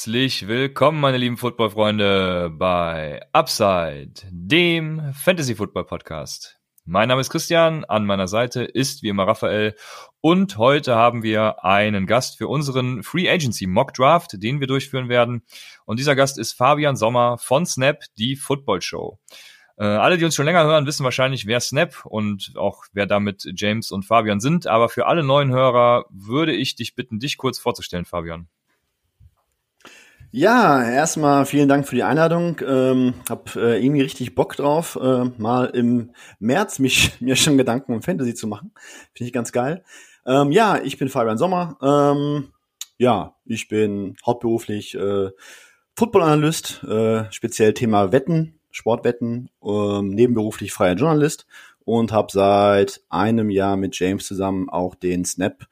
Herzlich willkommen, meine lieben Footballfreunde, bei Upside, dem Fantasy Football Podcast. Mein Name ist Christian, an meiner Seite ist wie immer Raphael und heute haben wir einen Gast für unseren Free Agency Mock Draft, den wir durchführen werden. Und dieser Gast ist Fabian Sommer von Snap, die Football Show. Äh, alle, die uns schon länger hören, wissen wahrscheinlich, wer Snap und auch wer damit James und Fabian sind. Aber für alle neuen Hörer würde ich dich bitten, dich kurz vorzustellen, Fabian. Ja, erstmal vielen Dank für die Einladung. Ähm, hab äh, irgendwie richtig Bock drauf, äh, mal im März mich mir schon Gedanken um Fantasy zu machen. Finde ich ganz geil. Ähm, ja, ich bin Fabian Sommer. Ähm, ja, ich bin hauptberuflich äh, Football-Analyst, äh, speziell Thema Wetten, Sportwetten, ähm, nebenberuflich freier Journalist und habe seit einem Jahr mit James zusammen auch den Snap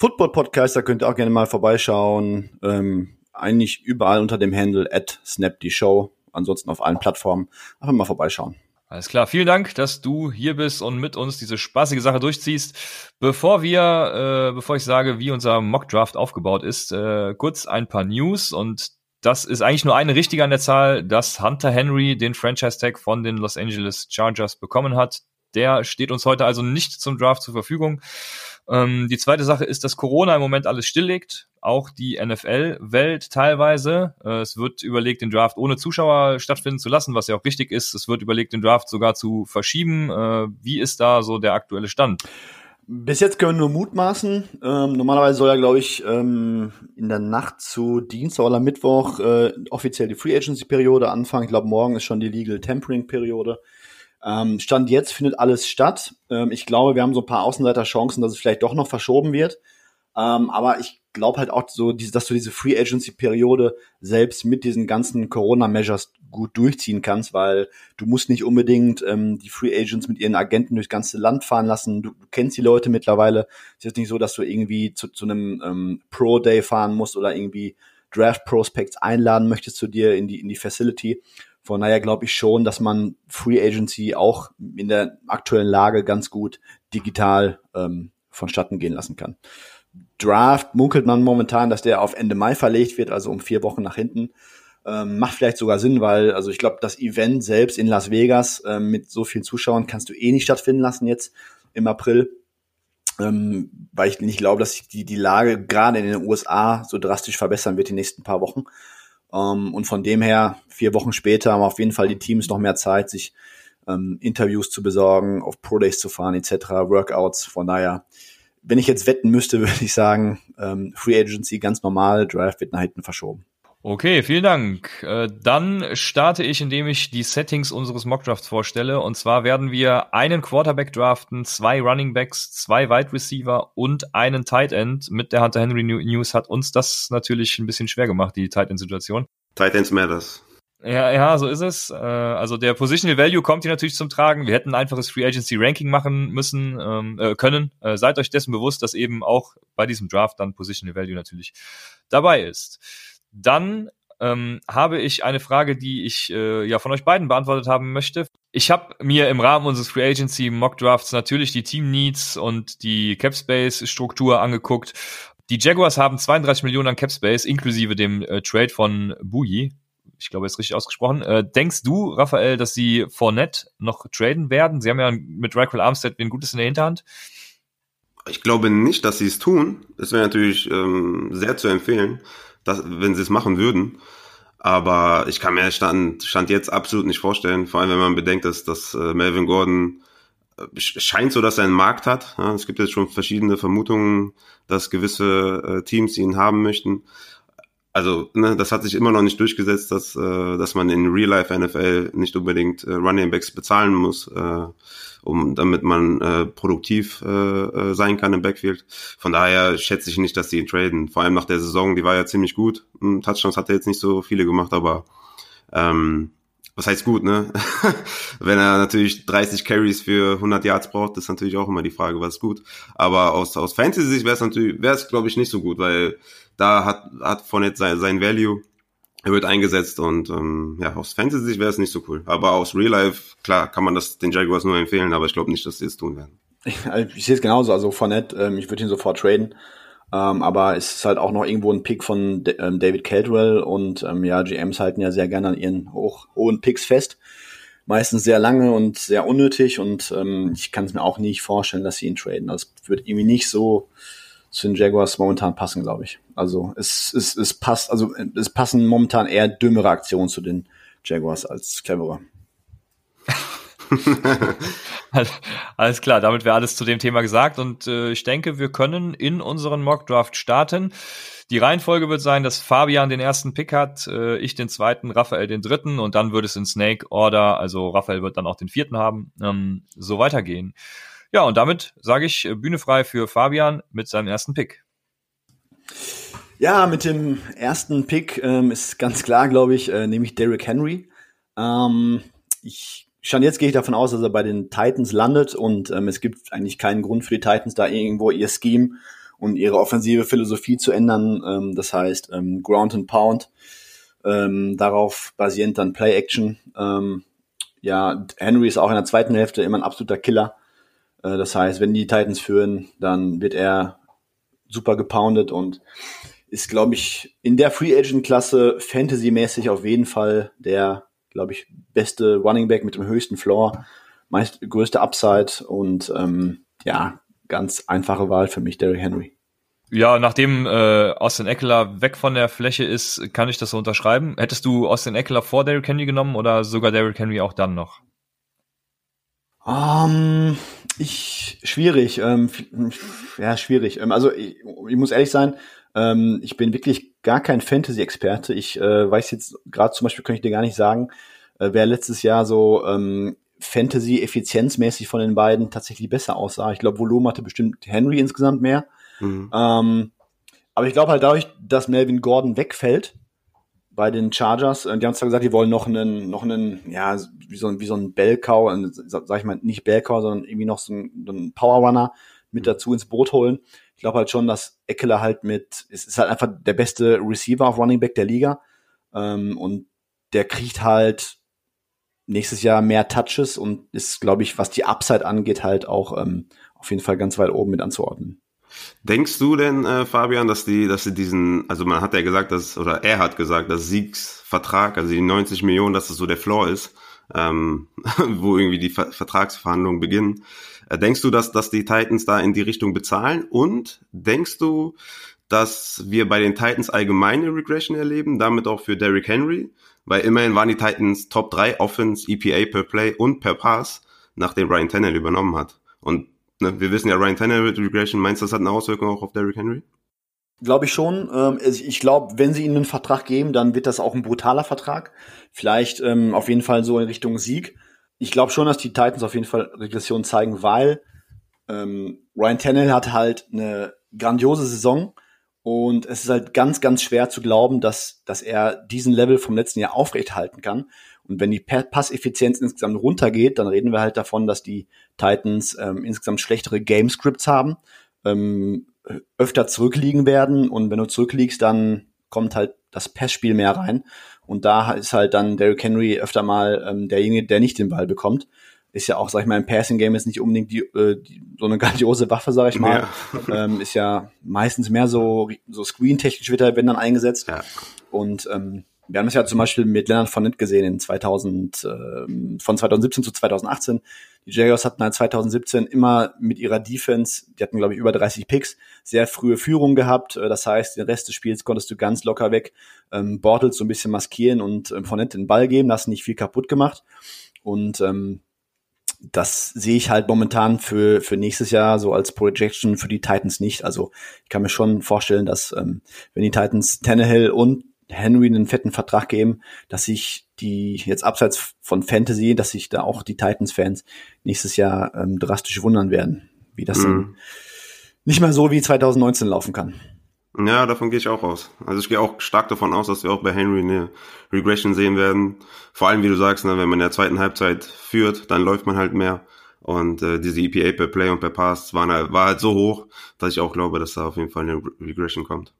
Football Podcast. Da könnt ihr auch gerne mal vorbeischauen. Ähm, eigentlich überall unter dem Handle at Snap die Show. Ansonsten auf allen Plattformen. Einfach mal vorbeischauen. Alles klar, vielen Dank, dass du hier bist und mit uns diese spaßige Sache durchziehst. Bevor wir, äh, bevor ich sage, wie unser Mock Draft aufgebaut ist, äh, kurz ein paar News und das ist eigentlich nur eine richtige an der Zahl, dass Hunter Henry den Franchise Tag von den Los Angeles Chargers bekommen hat. Der steht uns heute also nicht zum Draft zur Verfügung. Ähm, die zweite Sache ist, dass Corona im Moment alles stilllegt, auch die NFL-Welt teilweise. Äh, es wird überlegt, den Draft ohne Zuschauer stattfinden zu lassen, was ja auch richtig ist. Es wird überlegt, den Draft sogar zu verschieben. Äh, wie ist da so der aktuelle Stand? Bis jetzt können wir nur mutmaßen. Ähm, normalerweise soll ja, glaube ich, ähm, in der Nacht zu Dienstag oder Mittwoch äh, offiziell die Free Agency-Periode anfangen. Ich glaube, morgen ist schon die Legal Tempering-Periode. Ähm, Stand jetzt findet alles statt. Ähm, ich glaube, wir haben so ein paar Außenseiter-Chancen, dass es vielleicht doch noch verschoben wird. Ähm, aber ich glaube halt auch so, dass du diese Free Agency-Periode selbst mit diesen ganzen Corona-Measures gut durchziehen kannst, weil du musst nicht unbedingt ähm, die Free Agents mit ihren Agenten durchs ganze Land fahren lassen. Du, du kennst die Leute mittlerweile. Es ist nicht so, dass du irgendwie zu, zu einem ähm, Pro-Day fahren musst oder irgendwie Draft Prospects einladen möchtest zu dir in die, in die Facility. Von daher glaube ich schon, dass man Free Agency auch in der aktuellen Lage ganz gut digital ähm, vonstatten gehen lassen kann. Draft munkelt man momentan, dass der auf Ende Mai verlegt wird, also um vier Wochen nach hinten. Ähm, macht vielleicht sogar Sinn, weil, also ich glaube, das Event selbst in Las Vegas ähm, mit so vielen Zuschauern kannst du eh nicht stattfinden lassen jetzt im April. Ähm, weil ich nicht glaube, dass sich die, die Lage gerade in den USA so drastisch verbessern wird die nächsten paar Wochen. Ähm, und von dem her, vier Wochen später haben auf jeden Fall die Teams noch mehr Zeit, sich ähm, Interviews zu besorgen, auf Pro Days zu fahren, etc., Workouts. Von daher, wenn ich jetzt wetten müsste, würde ich sagen, ähm, Free Agency ganz normal, Draft wird nach hinten verschoben. Okay, vielen Dank. Äh, dann starte ich, indem ich die Settings unseres Mockdrafts vorstelle. Und zwar werden wir einen Quarterback draften, zwei Running Backs, zwei Wide Receiver und einen Tight End. Mit der Hunter Henry News hat uns das natürlich ein bisschen schwer gemacht, die Tight End Situation. Tight Ends matters. Ja, ja, so ist es. Äh, also der Positional Value kommt hier natürlich zum Tragen. Wir hätten ein einfaches Free Agency Ranking machen müssen, ähm, äh, können. Äh, seid euch dessen bewusst, dass eben auch bei diesem Draft dann Positional Value natürlich dabei ist. Dann ähm, habe ich eine Frage, die ich äh, ja von euch beiden beantwortet haben möchte. Ich habe mir im Rahmen unseres Free Agency Mock Drafts natürlich die Team Needs und die Cap Space Struktur angeguckt. Die Jaguars haben 32 Millionen an Cap Space inklusive dem äh, Trade von Bouye. Ich glaube, ist richtig ausgesprochen. Äh, denkst du, Raphael, dass sie Fournette noch traden werden? Sie haben ja mit Raquel Armstead ein Gutes in der Hinterhand. Ich glaube nicht, dass sie es tun. Das wäre natürlich ähm, sehr zu empfehlen das, wenn sie es machen würden. Aber ich kann mir Stand, Stand jetzt absolut nicht vorstellen, vor allem wenn man bedenkt, dass, dass äh, Melvin Gordon äh, scheint so, dass er einen Markt hat. Ja, es gibt jetzt schon verschiedene Vermutungen, dass gewisse äh, Teams ihn haben möchten. Also, ne, das hat sich immer noch nicht durchgesetzt, dass, äh, dass man in Real Life NFL nicht unbedingt äh, Running Backs bezahlen muss. Äh, um damit man äh, produktiv äh, äh, sein kann im Backfield. Von daher schätze ich nicht, dass sie ihn traden. Vor allem nach der Saison, die war ja ziemlich gut. Hm, Touchdowns hat er jetzt nicht so viele gemacht, aber ähm, was heißt gut, ne? Wenn er natürlich 30 Carries für 100 Yards braucht, ist natürlich auch immer die Frage, was ist gut. Aber aus, aus Fantasy-Sicht wäre es natürlich, wäre es glaube ich nicht so gut, weil da hat, hat Fournette sein, sein Value er wird eingesetzt und ähm, ja, aus Fantasy wäre es nicht so cool. Aber aus Real Life, klar, kann man das den Jaguars nur empfehlen, aber ich glaube nicht, dass sie es tun werden. Ich, ich sehe es genauso, also Fournette, ähm, ich würde ihn sofort traden. Ähm, aber es ist halt auch noch irgendwo ein Pick von ähm, David Caldwell und ähm, ja, GMs halten ja sehr gerne an ihren hoch, hohen Picks fest. Meistens sehr lange und sehr unnötig und ähm, ich kann es mir auch nicht vorstellen, dass sie ihn traden. Das wird irgendwie nicht so zu den Jaguars momentan passen, glaube ich. Also es, es, es passt, also es passen momentan eher dümmere Aktionen zu den Jaguars als cleverer. alles klar, damit wäre alles zu dem Thema gesagt und äh, ich denke, wir können in unseren Mockdraft starten. Die Reihenfolge wird sein, dass Fabian den ersten Pick hat, äh, ich den zweiten, Raphael den dritten und dann wird es in Snake Order, also Raphael wird dann auch den vierten haben, ähm, so weitergehen. Ja, und damit sage ich äh, Bühne frei für Fabian mit seinem ersten Pick. Ja, mit dem ersten Pick ähm, ist ganz klar, glaube ich, äh, nämlich Derrick Henry. Ähm, ich schon jetzt gehe ich davon aus, dass er bei den Titans landet und ähm, es gibt eigentlich keinen Grund für die Titans, da irgendwo ihr Scheme und ihre offensive Philosophie zu ändern. Ähm, das heißt ähm, Ground and Pound, ähm, darauf basierend dann Play Action. Ähm, ja, Henry ist auch in der zweiten Hälfte immer ein absoluter Killer. Äh, das heißt, wenn die Titans führen, dann wird er super gepoundet und ist, glaube ich, in der Free Agent Klasse Fantasy-mäßig auf jeden Fall der, glaube ich, beste Running Back mit dem höchsten Floor, meist größte Upside und ähm, ja, ganz einfache Wahl für mich, Derrick Henry. Ja, nachdem äh, Austin Eckler weg von der Fläche ist, kann ich das so unterschreiben. Hättest du Austin Eckler vor Derrick Henry genommen oder sogar Derrick Henry auch dann noch? Um, ähm, ich schwierig, ähm, ja schwierig. Ähm, also ich, ich, muss ehrlich sein, ähm, ich bin wirklich gar kein Fantasy-Experte. Ich äh, weiß jetzt gerade zum Beispiel, kann ich dir gar nicht sagen, äh, wer letztes Jahr so ähm, Fantasy-effizienzmäßig von den beiden tatsächlich besser aussah. Ich glaube, Volumen hatte bestimmt Henry insgesamt mehr. Mhm. Ähm, aber ich glaube halt dadurch, dass Melvin Gordon wegfällt, bei den Chargers. Die haben zwar gesagt, die wollen noch einen, noch einen, ja, wie so, wie so ein Bellcow, sag ich mal, nicht Bellcow, sondern irgendwie noch so einen, einen Powerrunner mit dazu ins Boot holen. Ich glaube halt schon, dass Eckler halt mit, es ist halt einfach der beste Receiver auf Running Back der Liga. Ähm, und der kriegt halt nächstes Jahr mehr Touches und ist, glaube ich, was die Upside angeht, halt auch ähm, auf jeden Fall ganz weit oben mit anzuordnen. Denkst du denn, äh, Fabian, dass die, dass sie diesen, also man hat ja gesagt, dass, oder er hat gesagt, dass Siegs Vertrag, also die 90 Millionen, dass das so der Floor ist, ähm, wo irgendwie die Ver Vertragsverhandlungen beginnen. Äh, denkst du, dass, dass die Titans da in die Richtung bezahlen? Und denkst du, dass wir bei den Titans allgemeine Regression erleben, damit auch für Derrick Henry? Weil immerhin waren die Titans Top 3 Offense, EPA per Play und per Pass, nachdem Ryan Tannehill übernommen hat. Und Ne? Wir wissen ja, Ryan Tannehill Regression, meinst du, das hat eine Auswirkung auch auf Derrick Henry? Glaube ich schon. Ähm, ich glaube, wenn sie ihnen einen Vertrag geben, dann wird das auch ein brutaler Vertrag. Vielleicht ähm, auf jeden Fall so in Richtung Sieg. Ich glaube schon, dass die Titans auf jeden Fall Regression zeigen, weil ähm, Ryan Tannehill hat halt eine grandiose Saison und es ist halt ganz, ganz schwer zu glauben, dass, dass er diesen Level vom letzten Jahr aufrechthalten kann. Und wenn die Passeffizienz insgesamt runtergeht, dann reden wir halt davon, dass die Titans ähm, insgesamt schlechtere Game Scripts haben, ähm, öfter zurückliegen werden und wenn du zurückliegst, dann kommt halt das Passspiel mehr rein und da ist halt dann Derrick Henry öfter mal ähm, derjenige, der nicht den Ball bekommt. Ist ja auch, sag ich mal, im Passing Game ist nicht unbedingt die, äh, die, so eine grandiose Waffe, sag ich mal. Ja. ähm, ist ja meistens mehr so, so screen-technisch wird er, wenn dann eingesetzt. Ja. Und ähm, wir haben es ja zum Beispiel mit Leonard Fournette gesehen in 2000, äh, von 2017 zu 2018. Die Jaguars hatten halt 2017 immer mit ihrer Defense, die hatten glaube ich über 30 Picks, sehr frühe Führung gehabt. Äh, das heißt, den Rest des Spiels konntest du ganz locker weg ähm, Bortles so ein bisschen maskieren und ähm, Fournette den Ball geben, hast nicht viel kaputt gemacht. Und ähm, das sehe ich halt momentan für, für nächstes Jahr so als Projection für die Titans nicht. Also ich kann mir schon vorstellen, dass ähm, wenn die Titans Tannehill und Henry einen fetten Vertrag geben, dass sich die jetzt abseits von Fantasy, dass sich da auch die Titans-Fans nächstes Jahr ähm, drastisch wundern werden, wie das mhm. nicht mehr so wie 2019 laufen kann. Ja, davon gehe ich auch aus. Also ich gehe auch stark davon aus, dass wir auch bei Henry eine Regression sehen werden. Vor allem, wie du sagst, ne, wenn man in der zweiten Halbzeit führt, dann läuft man halt mehr. Und äh, diese EPA per Play und per Pass waren halt, war halt so hoch, dass ich auch glaube, dass da auf jeden Fall eine Regression kommt.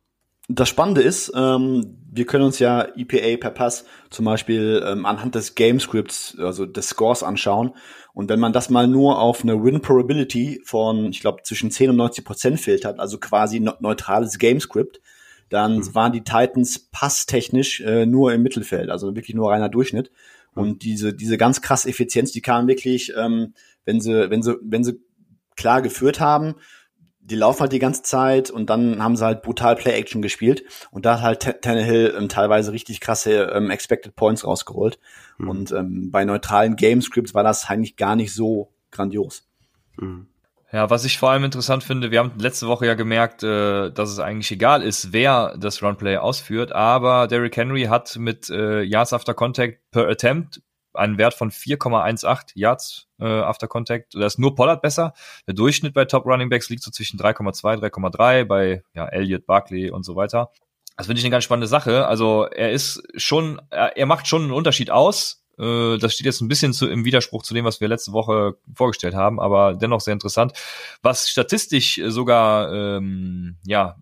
Das Spannende ist, ähm, wir können uns ja EPA per Pass zum Beispiel ähm, anhand des Gamescripts, also des Scores anschauen. Und wenn man das mal nur auf eine Win Probability von, ich glaube, zwischen 10 und 90 Prozent filtert, also quasi neutrales Gamescript, dann mhm. waren die Titans passtechnisch äh, nur im Mittelfeld, also wirklich nur reiner Durchschnitt. Mhm. Und diese, diese ganz krasse Effizienz, die kam wirklich, ähm, wenn sie, wenn sie, wenn sie klar geführt haben, die laufen halt die ganze Zeit und dann haben sie halt brutal Play-Action gespielt und da hat halt Tannehill ähm, teilweise richtig krasse ähm, Expected Points rausgeholt. Mhm. Und ähm, bei neutralen Game-Scripts war das eigentlich gar nicht so grandios. Mhm. Ja, was ich vor allem interessant finde, wir haben letzte Woche ja gemerkt, äh, dass es eigentlich egal ist, wer das Runplay ausführt, aber Derrick Henry hat mit äh, Yards after Contact per Attempt einen Wert von 4,18 Yards äh, after Contact. Da ist nur Pollard besser. Der Durchschnitt bei Top Running Backs liegt so zwischen 3,2, 3,3 bei ja, Elliott, Barkley und so weiter. Das finde ich eine ganz spannende Sache. Also er ist schon, er, er macht schon einen Unterschied aus äh, das steht jetzt ein bisschen zu, im Widerspruch zu dem, was wir letzte Woche vorgestellt haben, aber dennoch sehr interessant. Was statistisch sogar ähm, ja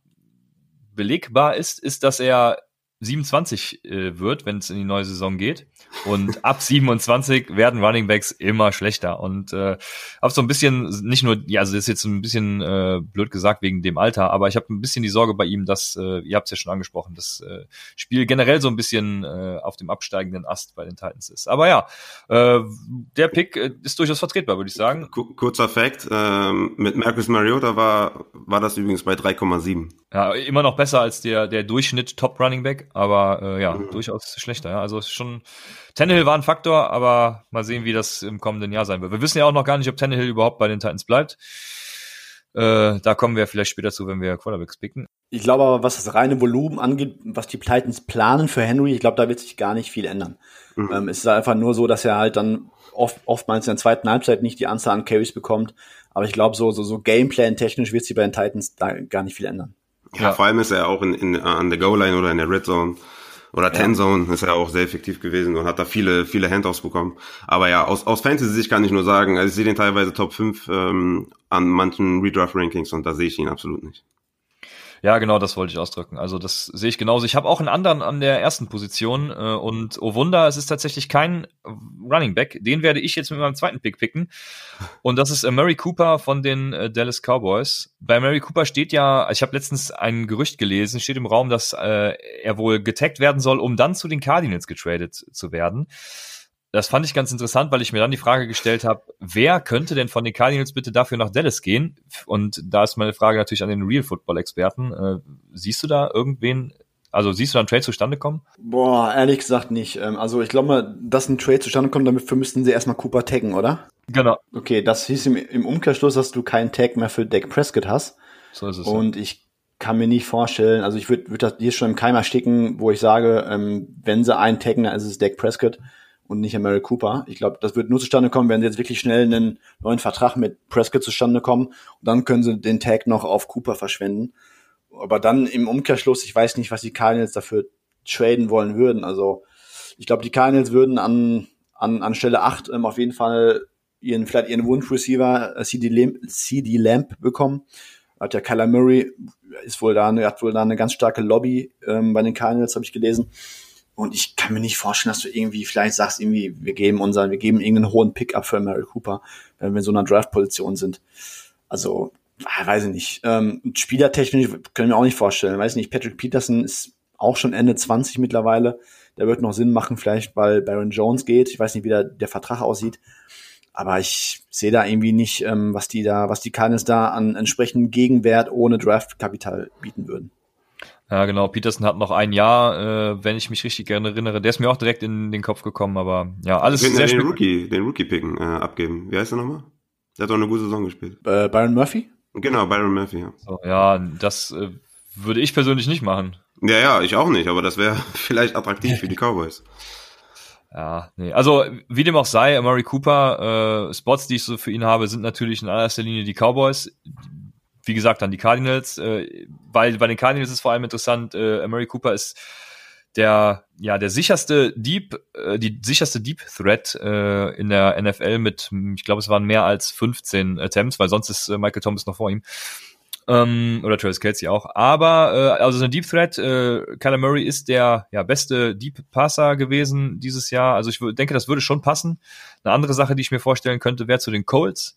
belegbar ist, ist, dass er 27 äh, wird, wenn es in die neue Saison geht. Und ab 27 werden Running Backs immer schlechter. Und äh, habe so ein bisschen, nicht nur, ja, also das ist jetzt ein bisschen äh, blöd gesagt wegen dem Alter, aber ich habe ein bisschen die Sorge bei ihm, dass, äh, ihr habt es ja schon angesprochen, das äh, Spiel generell so ein bisschen äh, auf dem absteigenden Ast bei den Titans ist. Aber ja, äh, der Pick äh, ist durchaus vertretbar, würde ich sagen. Kurzer Fact, äh, mit Marcus Mariota war, war das übrigens bei 3,7. Ja, immer noch besser als der, der Durchschnitt Top Running Back, aber äh, ja, mhm. durchaus schlechter. Ja. Also ist schon Tannehill war ein Faktor, aber mal sehen, wie das im kommenden Jahr sein wird. Wir wissen ja auch noch gar nicht, ob Tannehill überhaupt bei den Titans bleibt. Äh, da kommen wir vielleicht später zu, wenn wir Quarterbacks picken. Ich glaube aber, was das reine Volumen angeht, was die Titans planen für Henry, ich glaube, da wird sich gar nicht viel ändern. Mhm. Ähm, es ist einfach nur so, dass er halt dann oft, oftmals in der zweiten Halbzeit nicht die Anzahl an Carries bekommt. Aber ich glaube, so, so, so Gameplan-technisch wird sich bei den Titans da gar nicht viel ändern. Ja, ja, vor allem ist er auch in, in, an der Goal-Line oder in der Red Zone oder Ten Zone ist er auch sehr effektiv gewesen und hat da viele, viele Handoffs bekommen. Aber ja, aus, aus Fantasy-Sicht kann ich nur sagen, also ich sehe den teilweise Top 5 ähm, an manchen Redraft-Rankings und da sehe ich ihn absolut nicht. Ja, genau, das wollte ich ausdrücken. Also das sehe ich genauso. Ich habe auch einen anderen an der ersten Position äh, und oh Wunder, es ist tatsächlich kein Running Back. Den werde ich jetzt mit meinem zweiten Pick picken und das ist äh, Murray Cooper von den äh, Dallas Cowboys. Bei Murray Cooper steht ja, ich habe letztens ein Gerücht gelesen, steht im Raum, dass äh, er wohl getaggt werden soll, um dann zu den Cardinals getradet zu werden das fand ich ganz interessant, weil ich mir dann die Frage gestellt habe, wer könnte denn von den Cardinals bitte dafür nach Dallas gehen? Und da ist meine Frage natürlich an den Real Football-Experten. Äh, siehst du da irgendwen, also siehst du da einen Trade zustande kommen? Boah, ehrlich gesagt nicht. Ähm, also ich glaube mal, dass ein Trade zustande kommt, dafür müssten sie erstmal Cooper taggen, oder? Genau. Okay, das hieß im, im Umkehrschluss, dass du keinen Tag mehr für Dak Prescott hast. So ist es. Und ja. ich kann mir nicht vorstellen, also ich würde würd das hier schon im Keimer sticken, wo ich sage, ähm, wenn sie einen taggen, dann ist es Dak Prescott und nicht Mary Cooper. Ich glaube, das wird nur zustande kommen, wenn sie jetzt wirklich schnell einen neuen Vertrag mit Prescott zustande kommen. Und dann können sie den Tag noch auf Cooper verschwenden. Aber dann im Umkehrschluss, ich weiß nicht, was die Cardinals dafür traden wollen würden. Also ich glaube, die Cardinals würden an, an, an Stelle 8 ähm, auf jeden Fall ihren, vielleicht ihren Wunschreceiver äh, CD, Lamp, CD Lamp bekommen. Hat ja Kyler Murray, ist wohl da, hat wohl da eine ganz starke Lobby ähm, bei den Cardinals, habe ich gelesen. Und ich kann mir nicht vorstellen, dass du irgendwie vielleicht sagst, irgendwie, wir geben unseren, wir geben irgendeinen hohen Pickup für Mary Cooper, wenn wir in so einer Draft-Position sind. Also, ah, weiß ich nicht. Ähm, spielertechnisch können wir auch nicht vorstellen. Weiß nicht, Patrick Peterson ist auch schon Ende 20 mittlerweile. Der wird noch Sinn machen, vielleicht, weil Baron Jones geht. Ich weiß nicht, wie der, der Vertrag aussieht. Aber ich sehe da irgendwie nicht, ähm, was die da, was die Cardinals da an entsprechendem Gegenwert ohne Draftkapital bieten würden. Ja, genau. Peterson hat noch ein Jahr, äh, wenn ich mich richtig gerne erinnere. Der ist mir auch direkt in den Kopf gekommen, aber ja, alles sehr den Rookie, den Rookie picken äh, abgeben. Wie heißt er nochmal? Der hat doch eine gute Saison gespielt. Äh, Byron Murphy? Genau, Byron Murphy, ja. So, ja, das äh, würde ich persönlich nicht machen. Ja, ja, ich auch nicht, aber das wäre vielleicht attraktiv für die Cowboys. Ja, nee. Also, wie dem auch sei, Murray Cooper, äh, Spots, die ich so für ihn habe, sind natürlich in allererster Linie die Cowboys wie gesagt, dann die Cardinals, äh, weil bei den Cardinals ist vor allem interessant, äh, Murray Cooper ist der ja der sicherste Deep äh, die sicherste Deep Threat äh, in der NFL mit ich glaube es waren mehr als 15 Attempts weil sonst ist äh, Michael Thomas noch vor ihm Ähm, oder Travis Kelsey auch. Aber äh, also eine Deep Threat, äh, Kyler Murray ist der ja, beste Deep Passer gewesen dieses Jahr. Also ich denke, das würde schon passen. Eine andere Sache, die ich mir vorstellen könnte, wäre zu den Colts.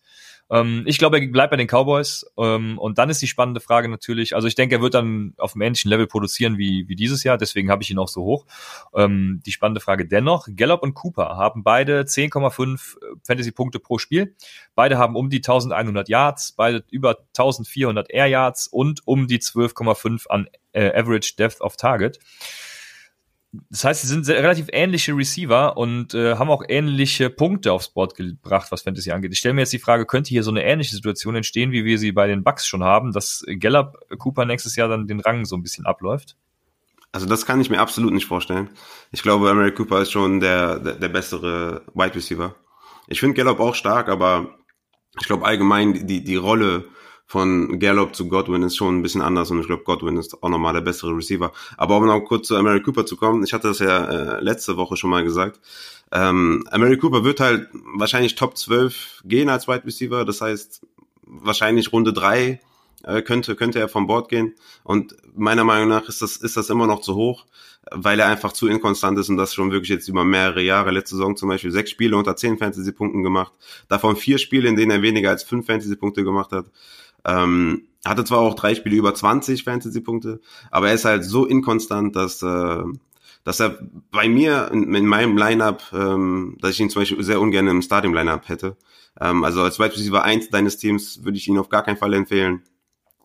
Ähm, ich glaube, er bleibt bei den Cowboys. Ähm, und dann ist die spannende Frage natürlich, also ich denke, er wird dann auf einem ähnlichen Level produzieren wie, wie dieses Jahr, deswegen habe ich ihn auch so hoch. Ähm, die spannende Frage dennoch, Gallup und Cooper haben beide 10,5 äh, Fantasy-Punkte pro Spiel. Beide haben um die 1100 Yards, beide über 1400 Air Yards und um die 12,5 an äh, Average Depth of Target. Das heißt, sie sind relativ ähnliche Receiver und äh, haben auch ähnliche Punkte aufs Board gebracht, was Fantasy angeht. Ich stelle mir jetzt die Frage, könnte hier so eine ähnliche Situation entstehen, wie wir sie bei den Bucks schon haben, dass Gallup Cooper nächstes Jahr dann den Rang so ein bisschen abläuft? Also das kann ich mir absolut nicht vorstellen. Ich glaube, Mary Cooper ist schon der, der, der bessere Wide Receiver. Ich finde Gallup auch stark, aber ich glaube allgemein die, die Rolle von Gallup zu Godwin ist schon ein bisschen anders und ich glaube, Godwin ist auch nochmal der bessere Receiver. Aber um noch kurz zu Mary Cooper zu kommen, ich hatte das ja äh, letzte Woche schon mal gesagt. Ähm, Mary Cooper wird halt wahrscheinlich Top 12 gehen als Wide Receiver, das heißt wahrscheinlich Runde 3 äh, könnte, könnte er vom Bord gehen. Und meiner Meinung nach ist das, ist das immer noch zu hoch, weil er einfach zu inkonstant ist und das schon wirklich jetzt über mehrere Jahre. Letzte Saison zum Beispiel sechs Spiele unter zehn Fantasy-Punkten gemacht, davon vier Spiele, in denen er weniger als fünf Fantasy-Punkte gemacht hat. Ähm, hatte zwar auch drei Spiele über 20 Fantasy-Punkte, aber er ist halt so inkonstant, dass, äh, dass er bei mir in, in meinem Lineup, ähm, dass ich ihn zum Beispiel sehr ungern im Starting-Lineup hätte. Ähm, also als Wide Receiver 1 deines Teams würde ich ihn auf gar keinen Fall empfehlen.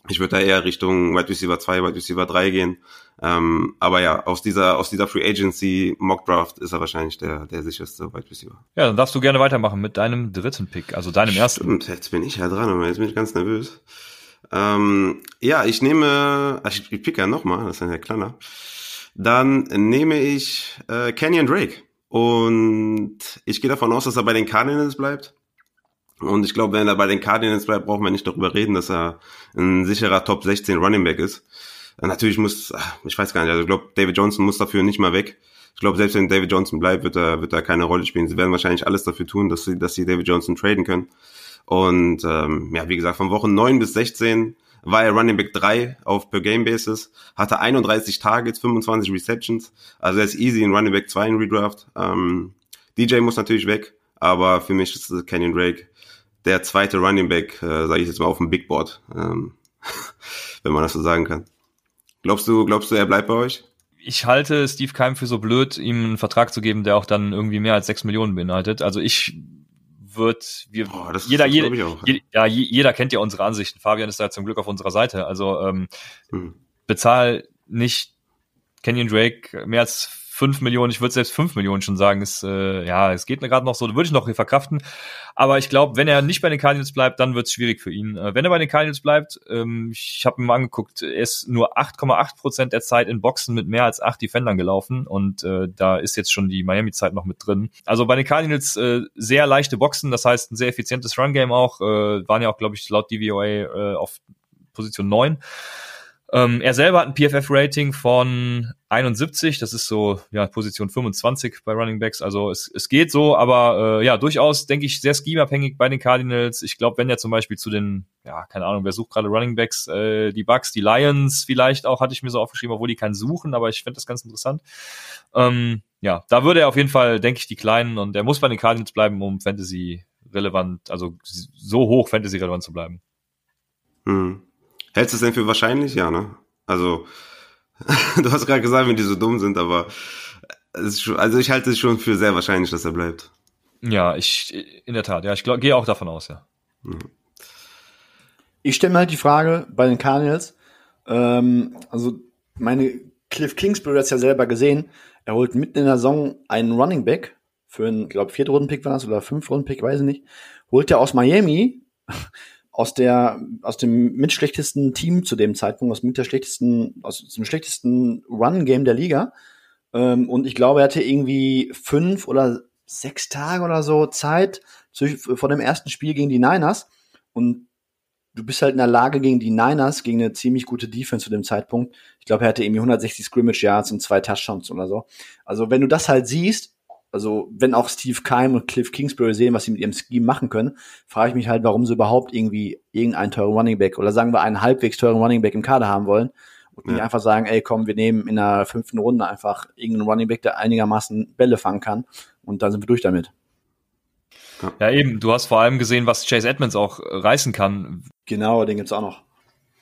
Ich würde da eher Richtung Wide Receiver 2, Wide Receiver 3 gehen. Ähm, aber ja, aus dieser, aus dieser Free Agency Mock Draft ist er wahrscheinlich der, der sicherste Wide Receiver. Ja, dann darfst du gerne weitermachen mit deinem dritten Pick, also deinem ersten. Stimmt, jetzt bin ich ja dran, aber jetzt bin ich ganz nervös. Ähm, ja, ich nehme, ich, ich pick ja nochmal, das ist ja kleiner. Dann nehme ich äh, Kenyon Drake. Und ich gehe davon aus, dass er bei den Cardinals bleibt. Und ich glaube, wenn er bei den Cardinals bleibt, brauchen wir nicht darüber reden, dass er ein sicherer Top 16 Running Back ist. Natürlich muss, ich weiß gar nicht, also ich glaube, David Johnson muss dafür nicht mal weg. Ich glaube, selbst wenn David Johnson bleibt, wird er, wird er keine Rolle spielen. Sie werden wahrscheinlich alles dafür tun, dass sie, dass sie David Johnson traden können. Und ähm, ja, wie gesagt, von Wochen 9 bis 16 war er Running Back 3 auf per Game Basis, hatte 31 Targets, 25 Receptions. Also er ist easy in Running Back 2 in Redraft. Ähm, DJ muss natürlich weg, aber für mich ist Kenyon Drake der zweite Running Back, äh, sage ich jetzt mal, auf dem Big Board, ähm, wenn man das so sagen kann. Glaubst du, glaubst du, er bleibt bei euch? Ich halte Steve Keim für so blöd, ihm einen Vertrag zu geben, der auch dann irgendwie mehr als sechs Millionen beinhaltet. Also ich wird, wir, Boah, jeder, jeder, auch, ja. ja, jeder kennt ja unsere Ansichten. Fabian ist da zum Glück auf unserer Seite. Also ähm, hm. bezahl nicht Kenyon Drake mehr als 5 Millionen, ich würde selbst 5 Millionen schon sagen, ist, äh, ja, es geht mir gerade noch so, würde ich noch verkraften. Aber ich glaube, wenn er nicht bei den Cardinals bleibt, dann wird es schwierig für ihn. Äh, wenn er bei den Cardinals bleibt, ähm, ich habe mir angeguckt, er ist nur 8,8 Prozent der Zeit in Boxen mit mehr als 8 Defendern gelaufen und äh, da ist jetzt schon die Miami-Zeit noch mit drin. Also bei den Cardinals äh, sehr leichte Boxen, das heißt ein sehr effizientes Run-Game auch, äh, waren ja auch, glaube ich, laut DVOA äh, auf Position 9. Ähm, er selber hat ein PFF-Rating von 71, das ist so ja Position 25 bei Running Backs, also es, es geht so, aber äh, ja durchaus denke ich sehr schemabhängig bei den Cardinals. Ich glaube, wenn er zum Beispiel zu den ja keine Ahnung, wer sucht gerade Running Backs, äh, die Bucks, die Lions vielleicht auch hatte ich mir so aufgeschrieben, obwohl die keinen suchen, aber ich finde das ganz interessant. Ähm, ja, da würde er auf jeden Fall, denke ich, die Kleinen und er muss bei den Cardinals bleiben, um Fantasy relevant, also so hoch Fantasy relevant zu bleiben. Hm. Hältst du es denn für wahrscheinlich? Ja, ne? Also, du hast gerade gesagt, wenn die so dumm sind, aber schon, also ich halte es schon für sehr wahrscheinlich, dass er bleibt. Ja, ich, in der Tat, ja, ich gehe auch davon aus, ja. Mhm. Ich stelle mir halt die Frage bei den Cardinals, ähm, also meine Cliff Kingsbury hat es ja selber gesehen, er holt mitten in der Saison einen Running Back für einen, glaube vierten Runden-Pick war das oder fünf Runden-Pick, weiß ich nicht, holt er aus Miami aus der, aus dem mitschlechtesten Team zu dem Zeitpunkt, aus mit der schlechtesten, aus dem schlechtesten Run-Game der Liga. Ähm, und ich glaube, er hatte irgendwie fünf oder sechs Tage oder so Zeit zu, vor dem ersten Spiel gegen die Niners. Und du bist halt in der Lage gegen die Niners, gegen eine ziemlich gute Defense zu dem Zeitpunkt. Ich glaube, er hatte irgendwie 160 Scrimmage Yards und zwei Touchdowns oder so. Also wenn du das halt siehst, Also, wenn auch Steve Keim und Cliff Kingsbury sehen, was sie mit ihrem Scheme machen können, frage ich mich halt, warum sie überhaupt irgendwie irgendeinen teuren Running Back oder sagen wir einen halbwegs teuren Running Back im Kader haben wollen und ja. nicht einfach sagen, ey, komm, wir nehmen in der fünften Runde einfach irgendeinen Running Back, der einigermaßen Bälle fangen kann und dann sind wir durch damit. Ja, eben, du hast vor allem gesehen, was Chase Edmonds auch reißen kann. Genau, den gibt's auch noch.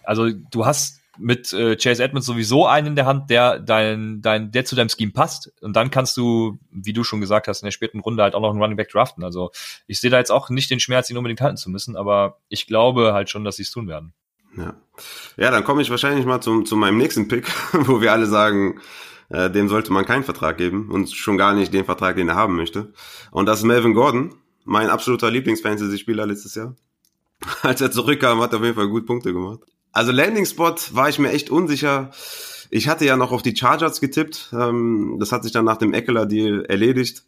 Also, du hast mit äh, Chase Edmonds sowieso einen in der Hand, der dein, dein, der zu deinem Scheme passt. Und dann kannst du, wie du schon gesagt hast, in der späten Runde halt auch noch einen Running Back draften. Also ich sehe da jetzt auch nicht den Schmerz, ihn unbedingt halten zu müssen, aber ich glaube halt schon, dass sie es tun werden. Ja. Ja, dann komme ich wahrscheinlich mal zum, zu meinem nächsten Pick, wo wir alle sagen, äh, dem sollte man keinen Vertrag geben und schon gar nicht den Vertrag, den er haben möchte. Und das ist Melvin Gordon, mein absoluter Lieblingsfantasy-Spieler letztes Jahr. Als er zurückkam, hat er auf jeden Fall gut Punkte gemacht. Also Landing Spot war ich mir echt unsicher. Ich hatte ja noch auf die Chargers getippt. Ähm, das hat sich dann nach dem Eckler-Deal erledigt.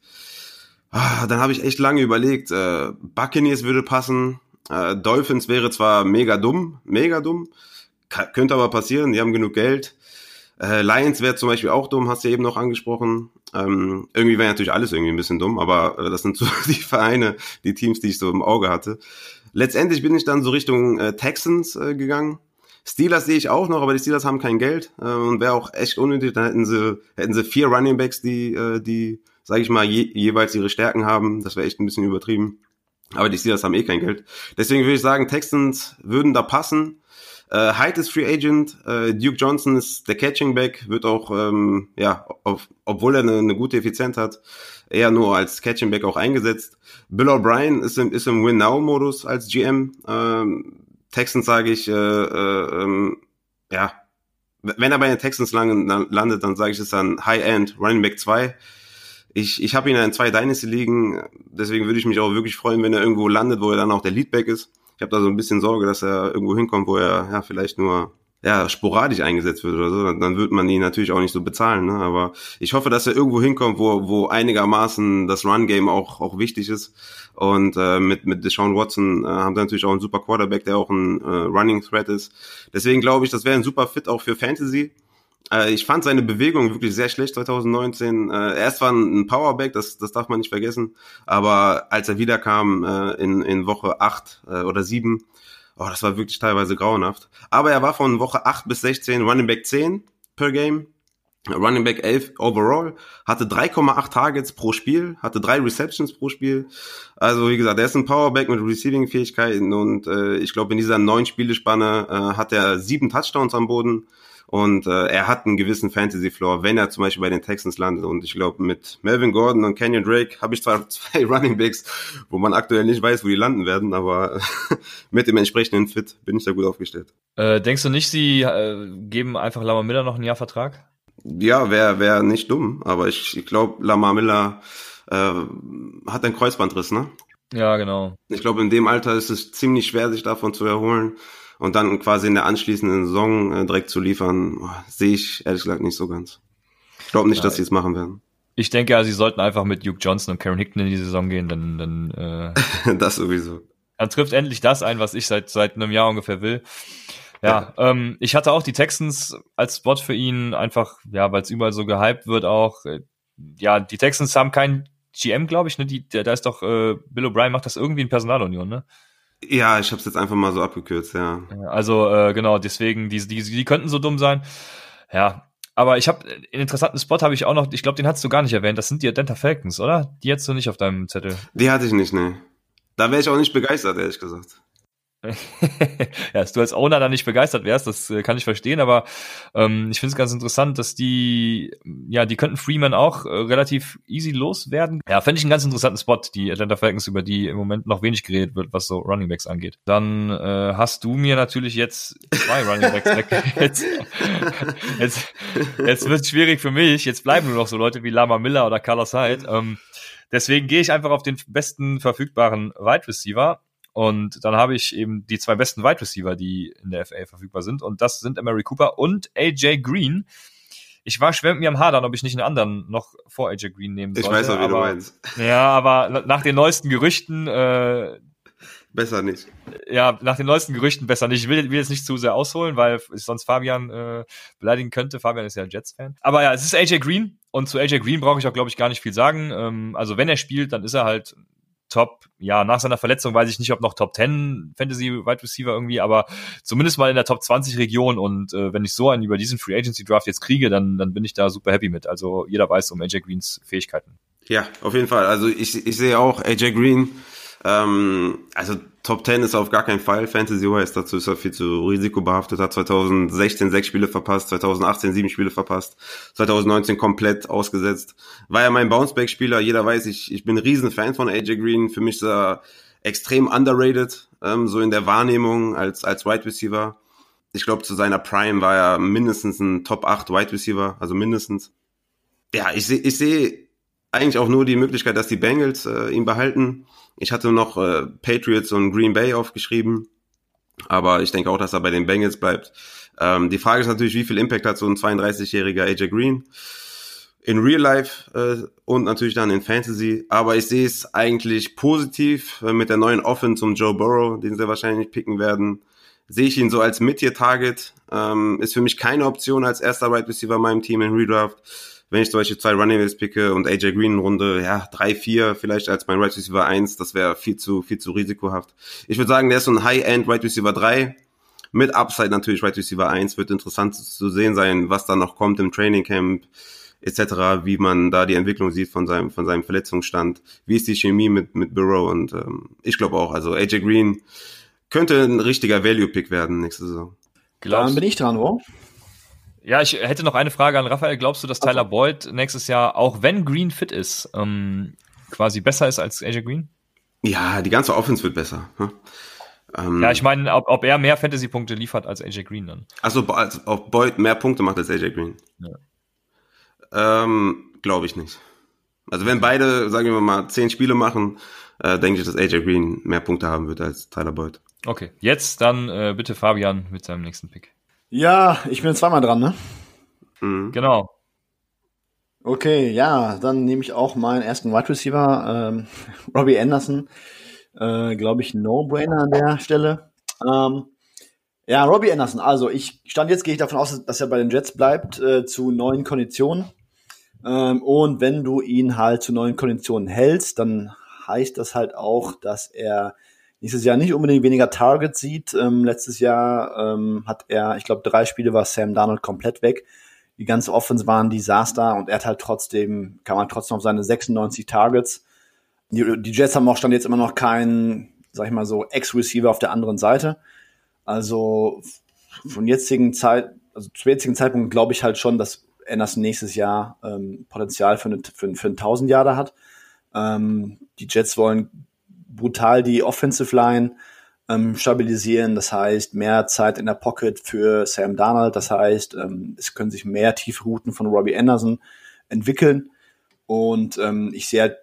Ah, dann habe ich echt lange überlegt. Äh, Buccaneers würde passen. Äh, Dolphins wäre zwar mega dumm, mega dumm. könnte aber passieren, die haben genug Geld. Äh, Lions wäre zum Beispiel auch dumm, hast du eben noch angesprochen. Ähm, irgendwie wäre natürlich alles irgendwie ein bisschen dumm, aber das sind so die Vereine, die Teams, die ich so im Auge hatte. Letztendlich bin ich dann so Richtung Texans gegangen. Steelers sehe ich auch noch, aber die Steelers haben kein Geld äh, und wäre auch echt unnötig. Dann hätten sie, hätten sie vier Running Backs, die, äh, die, sage ich mal, je, jeweils ihre Stärken haben. Das wäre echt ein bisschen übertrieben. Aber die Steelers haben eh kein Geld. Deswegen würde ich sagen, Texans würden da passen. Äh, Hyde ist Free Agent, äh, Duke Johnson ist der Catching Back, wird auch, ähm, ja, auf, obwohl er eine, eine gute Effizienz hat, eher nur als Catching Back auch eingesetzt. Bill O'Brien ist im, ist im Win-Now-Modus als GM. Ähm, Texans sage ich, äh, äh, ähm, ja, wenn er bei den Texans landet, dann sage ich es dann High-End Running Back 2. Ich, ich habe ihn in zwei Dynasty-Ligen, deswegen würde ich mich auch wirklich freuen, wenn er irgendwo landet, wo er dann auch der Leadback ist. Ich habe da so ein bisschen Sorge, dass er irgendwo hinkommt, wo er ja vielleicht nur ja, sporadisch eingesetzt wird oder so, dann, dann wird man ihn natürlich auch nicht so bezahlen. Ne? Aber ich hoffe, dass er irgendwo hinkommt, wo, wo einigermaßen das Run-Game auch, auch wichtig ist. Und äh, mit, mit Deshaun Watson äh, haben sie natürlich auch einen super Quarterback, der auch ein äh, Running Threat ist. Deswegen glaube ich, das wäre ein super Fit auch für Fantasy. Äh, ich fand seine Bewegung wirklich sehr schlecht 2019. Äh, erst war ein Powerback, das, das darf man nicht vergessen. Aber als er wiederkam äh, in, in Woche acht äh, oder sieben Oh, das war wirklich teilweise grauenhaft. Aber er war von Woche 8 bis 16 Running Back 10 per Game. Running Back 11 overall, hatte 3,8 Targets pro Spiel, hatte drei Receptions pro Spiel. Also wie gesagt, er ist ein Powerback mit Receiving-Fähigkeiten und äh, ich glaube, in dieser neuen Spielespanne äh, hat er sieben Touchdowns am Boden und äh, er hat einen gewissen Fantasy-Floor, wenn er zum Beispiel bei den Texans landet. Und ich glaube, mit Melvin Gordon und Kenyon Drake habe ich zwar zwei Running Backs, wo man aktuell nicht weiß, wo die landen werden, aber mit dem entsprechenden Fit bin ich da gut aufgestellt. Äh, denkst du nicht, sie äh, geben einfach Lamar Miller noch ein Jahr Vertrag? Ja, wäre wär nicht dumm, aber ich, ich glaube, Lamar Miller äh, hat einen Kreuzbandriss, ne? Ja, genau. Ich glaube, in dem Alter ist es ziemlich schwer, sich davon zu erholen und dann quasi in der anschließenden Saison äh, direkt zu liefern, sehe ich ehrlich gesagt nicht so ganz. Ich glaube nicht, ja, dass sie es machen werden. Ich denke ja, sie sollten einfach mit Duke Johnson und Karen Hickton in die Saison gehen, dann, dann äh, das sowieso. Dann trifft endlich das ein, was ich seit seit einem Jahr ungefähr will. Ja. Ähm, ich hatte auch die Texans als Spot für ihn, einfach, ja, weil es überall so gehypt wird auch. Äh, ja, die Texans haben keinen GM, glaube ich, ne? Die, da ist doch, äh, Bill O'Brien macht das irgendwie in Personalunion, ne? Ja, ich habe es jetzt einfach mal so abgekürzt, ja. Also äh, genau, deswegen, die, die, die könnten so dumm sein. Ja, aber ich habe einen interessanten Spot habe ich auch noch, ich glaube, den hast du gar nicht erwähnt. Das sind die Atlanta Falcons, oder? Die hättest du nicht auf deinem Zettel. Die hatte ich nicht, ne. Da wäre ich auch nicht begeistert, ehrlich gesagt. ja, dass du als Owner da nicht begeistert wärst, das äh, kann ich verstehen, aber ähm, ich finde es ganz interessant, dass die, ja, die könnten Freeman auch äh, relativ easy loswerden. Ja, fände ich einen ganz interessanten Spot, die Atlanta Falcons, über die im Moment noch wenig geredet wird, was so Running Backs angeht. Dann äh, hast du mir natürlich jetzt zwei Running Backs weg. Jetzt, jetzt, jetzt wird es schwierig für mich. Jetzt bleiben nur noch so Leute wie Lama Miller oder Carlos Hyde. Ähm, deswegen gehe ich einfach auf den besten verfügbaren Wide Receiver und dann habe ich eben die zwei besten Wide Receiver, die in der FA verfügbar sind. Und das sind Emery Cooper und AJ Green. Ich war schwer mit mir am Hadern, ob ich nicht einen anderen noch vor AJ Green nehmen sollte. Ich weiß auch, wie aber, du meinst. Ja, aber nach den neuesten Gerüchten, äh, besser nicht. Ja, nach den neuesten Gerüchten besser nicht. Ich will, will jetzt nicht zu sehr ausholen, weil ich sonst Fabian äh, beleidigen könnte. Fabian ist ja ein Jets-Fan. Aber ja, es ist AJ Green und zu AJ Green brauche ich auch, glaube ich, gar nicht viel sagen. Ähm, also wenn er spielt, dann ist er halt Top, ja, nach seiner Verletzung weiß ich nicht, ob noch Top 10 Fantasy Wide Receiver irgendwie, aber zumindest mal in der Top 20 Region und äh, wenn ich so einen über diesen Free Agency Draft jetzt kriege, dann, dann bin ich da super happy mit. Also jeder weiß um AJ Greens Fähigkeiten. Ja, auf jeden Fall. Also ich, ich sehe auch AJ Green, ähm, also Top 10 ist auf gar keinen Fall Fantasy-wise, dazu ist er viel zu risikobehaftet, hat 2016 sechs Spiele verpasst, 2018 sieben Spiele verpasst, 2019 komplett ausgesetzt. War ja mein Bounceback-Spieler, jeder weiß, ich, ich bin ein Riesenfan von AJ Green, für mich ist er extrem underrated, ähm, so in der Wahrnehmung als, als Wide Receiver. Ich glaube, zu seiner Prime war er mindestens ein Top 8 Wide Receiver, also mindestens. Ja, ich sehe ich seh eigentlich auch nur die Möglichkeit, dass die Bengals äh, ihn behalten. Ich hatte noch äh, Patriots und Green Bay aufgeschrieben, aber ich denke auch, dass er bei den Bengals bleibt. Ähm, die Frage ist natürlich, wie viel Impact hat so ein 32-jähriger AJ Green in Real Life äh, und natürlich dann in Fantasy. Aber ich sehe es eigentlich positiv äh, mit der neuen Offense um Joe Burrow, den sie wahrscheinlich picken werden. Sehe ich ihn so als Mid-Tier-Target. Ähm, ist für mich keine Option als erster Wide Receiver in meinem Team in Redraft wenn ich zum Beispiel zwei Running Backs picke und AJ Green in Runde, ja, drei, vier vielleicht als mein Right Receiver eins, das wäre viel zu, viel zu risikohaft. Ich würde sagen, der ist so ein High-End Right Receiver drei mit Upside natürlich Right Receiver eins wird interessant zu sehen sein, was da noch kommt im Training Camp etc., wie man da die Entwicklung sieht von seinem, von seinem Verletzungsstand, wie ist die Chemie mit, mit Burrow und ähm, ich glaube auch, also AJ Green könnte ein richtiger Value-Pick werden nächste Saison. Dann bin ich dran, wo? Ja, ich hätte noch eine Frage an Raphael. Glaubst du, dass Tyler okay. Boyd nächstes Jahr, auch wenn Green fit ist, ähm, quasi besser ist als AJ Green? Ja, die ganze Offense wird besser. Hm? Ähm, ja, ich meine, ob, ob er mehr Fantasy-Punkte liefert als AJ Green dann. Also, als, ob Boyd mehr Punkte macht als AJ Green. Ja. Ähm, Glaube ich nicht. Also wenn beide, sagen wir mal, zehn Spiele machen, äh, denke ich, dass AJ Green mehr Punkte haben wird als Tyler Boyd. Okay, jetzt dann äh, bitte Fabian mit seinem nächsten Pick. Ja, ich bin zweimal dran, ne? Mhm. Genau. Okay, ja, dann nehme ich auch meinen ersten Wide Receiver, ähm, Robbie Anderson. Äh, Glaube ich, No-Brainer an der Stelle. Ähm, ja, Robbie Anderson. Also ich stand jetzt, gehe ich davon aus, dass er bei den Jets bleibt äh, zu neuen Konditionen. Ähm, und wenn du ihn halt zu neuen Konditionen hältst, dann heißt das halt auch, dass er nächstes Jahr nicht unbedingt weniger Targets sieht. Ähm, letztes Jahr ähm, hat er, ich glaube, drei Spiele war Sam Darnold komplett weg. Die ganze Offense war ein Desaster und er hat halt trotzdem, kann man trotzdem auf seine 96 Targets. Die, die Jets haben auch stand jetzt immer noch keinen, sag ich mal so, Ex-Receiver auf der anderen Seite. Also von jetzigen Zeit, also zum jetzigen Zeitpunkt glaube ich halt schon, dass Anderson nächstes Jahr ähm, Potenzial für, eine, für, für einen 1000 Jahre hat. Ähm, die Jets wollen brutal die Offensive Line ähm, stabilisieren. Das heißt, mehr Zeit in der Pocket für Sam Darnold. Das heißt, ähm, es können sich mehr Tiefrouten von Robbie Anderson entwickeln. Und ähm, ich sehe halt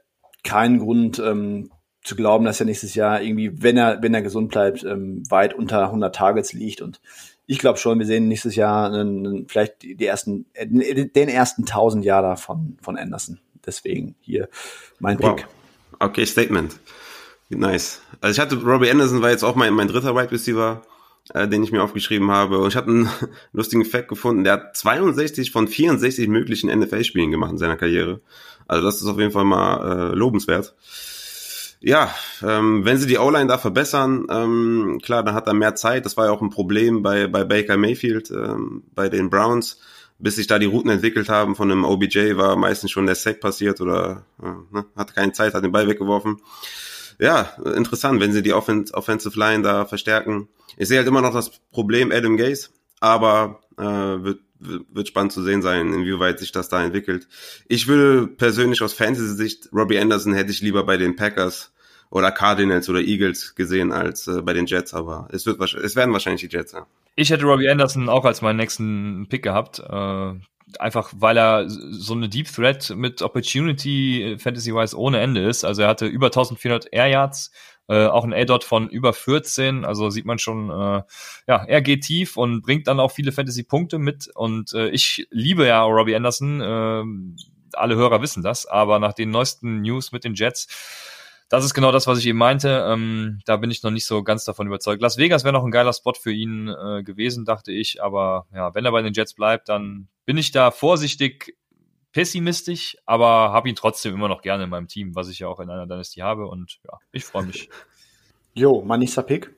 keinen Grund ähm, zu glauben, dass er nächstes Jahr irgendwie, wenn er, wenn er gesund bleibt, ähm, weit unter 100 Targets liegt. Und ich glaube schon, wir sehen nächstes Jahr einen, vielleicht die ersten, den ersten 1000 Jahre von, von Anderson. Deswegen hier mein Pick. Wow. Okay, Statement. Nice. Also ich hatte Robbie Anderson war jetzt auch mein, mein dritter Wide Receiver, äh, den ich mir aufgeschrieben habe. Und ich habe einen lustigen Fact gefunden. Der hat 62 von 64 möglichen NFL-Spielen gemacht in seiner Karriere. Also das ist auf jeden Fall mal äh, lobenswert. Ja, ähm, wenn sie die O-Line da verbessern, ähm, klar, dann hat er mehr Zeit. Das war ja auch ein Problem bei, bei Baker Mayfield, ähm, bei den Browns. Bis sich da die Routen entwickelt haben von einem OBJ, war meistens schon der Sack passiert oder äh, ne, hat keine Zeit, hat den Ball weggeworfen ja, interessant, wenn sie die Offen Offensive Line da verstärken. Ich sehe halt immer noch das Problem Adam Gaze, aber äh, wird, wird spannend zu sehen sein, inwieweit sich das da entwickelt. Ich will persönlich aus Fantasy-Sicht, Robbie Anderson hätte ich lieber bei den Packers oder Cardinals oder Eagles gesehen als äh, bei den Jets, aber es wird es werden wahrscheinlich die Jets, ja. Ich hätte Robbie Anderson auch als meinen nächsten Pick gehabt. Äh, einfach weil er so eine Deep Threat mit Opportunity äh, Fantasy-wise ohne Ende ist. Also er hatte über 1400 Air Yards, äh, auch ein A-Dot von über 14, also sieht man schon, äh, ja, er geht tief und bringt dann auch viele Fantasy-Punkte mit. Und äh, ich liebe ja Robbie Anderson, äh, alle Hörer wissen das, aber nach den neuesten News mit den Jets das ist genau das, was ich eben meinte. Ähm, da bin ich noch nicht so ganz davon überzeugt. Las Vegas wäre noch ein geiler Spot für ihn äh, gewesen, dachte ich. Aber ja, wenn er bei den Jets bleibt, dann bin ich da vorsichtig pessimistisch, aber habe ihn trotzdem immer noch gerne in meinem Team, was ich ja auch in einer Dynasty habe. Und ja, ich freue mich. Jo, mein nächster Pick.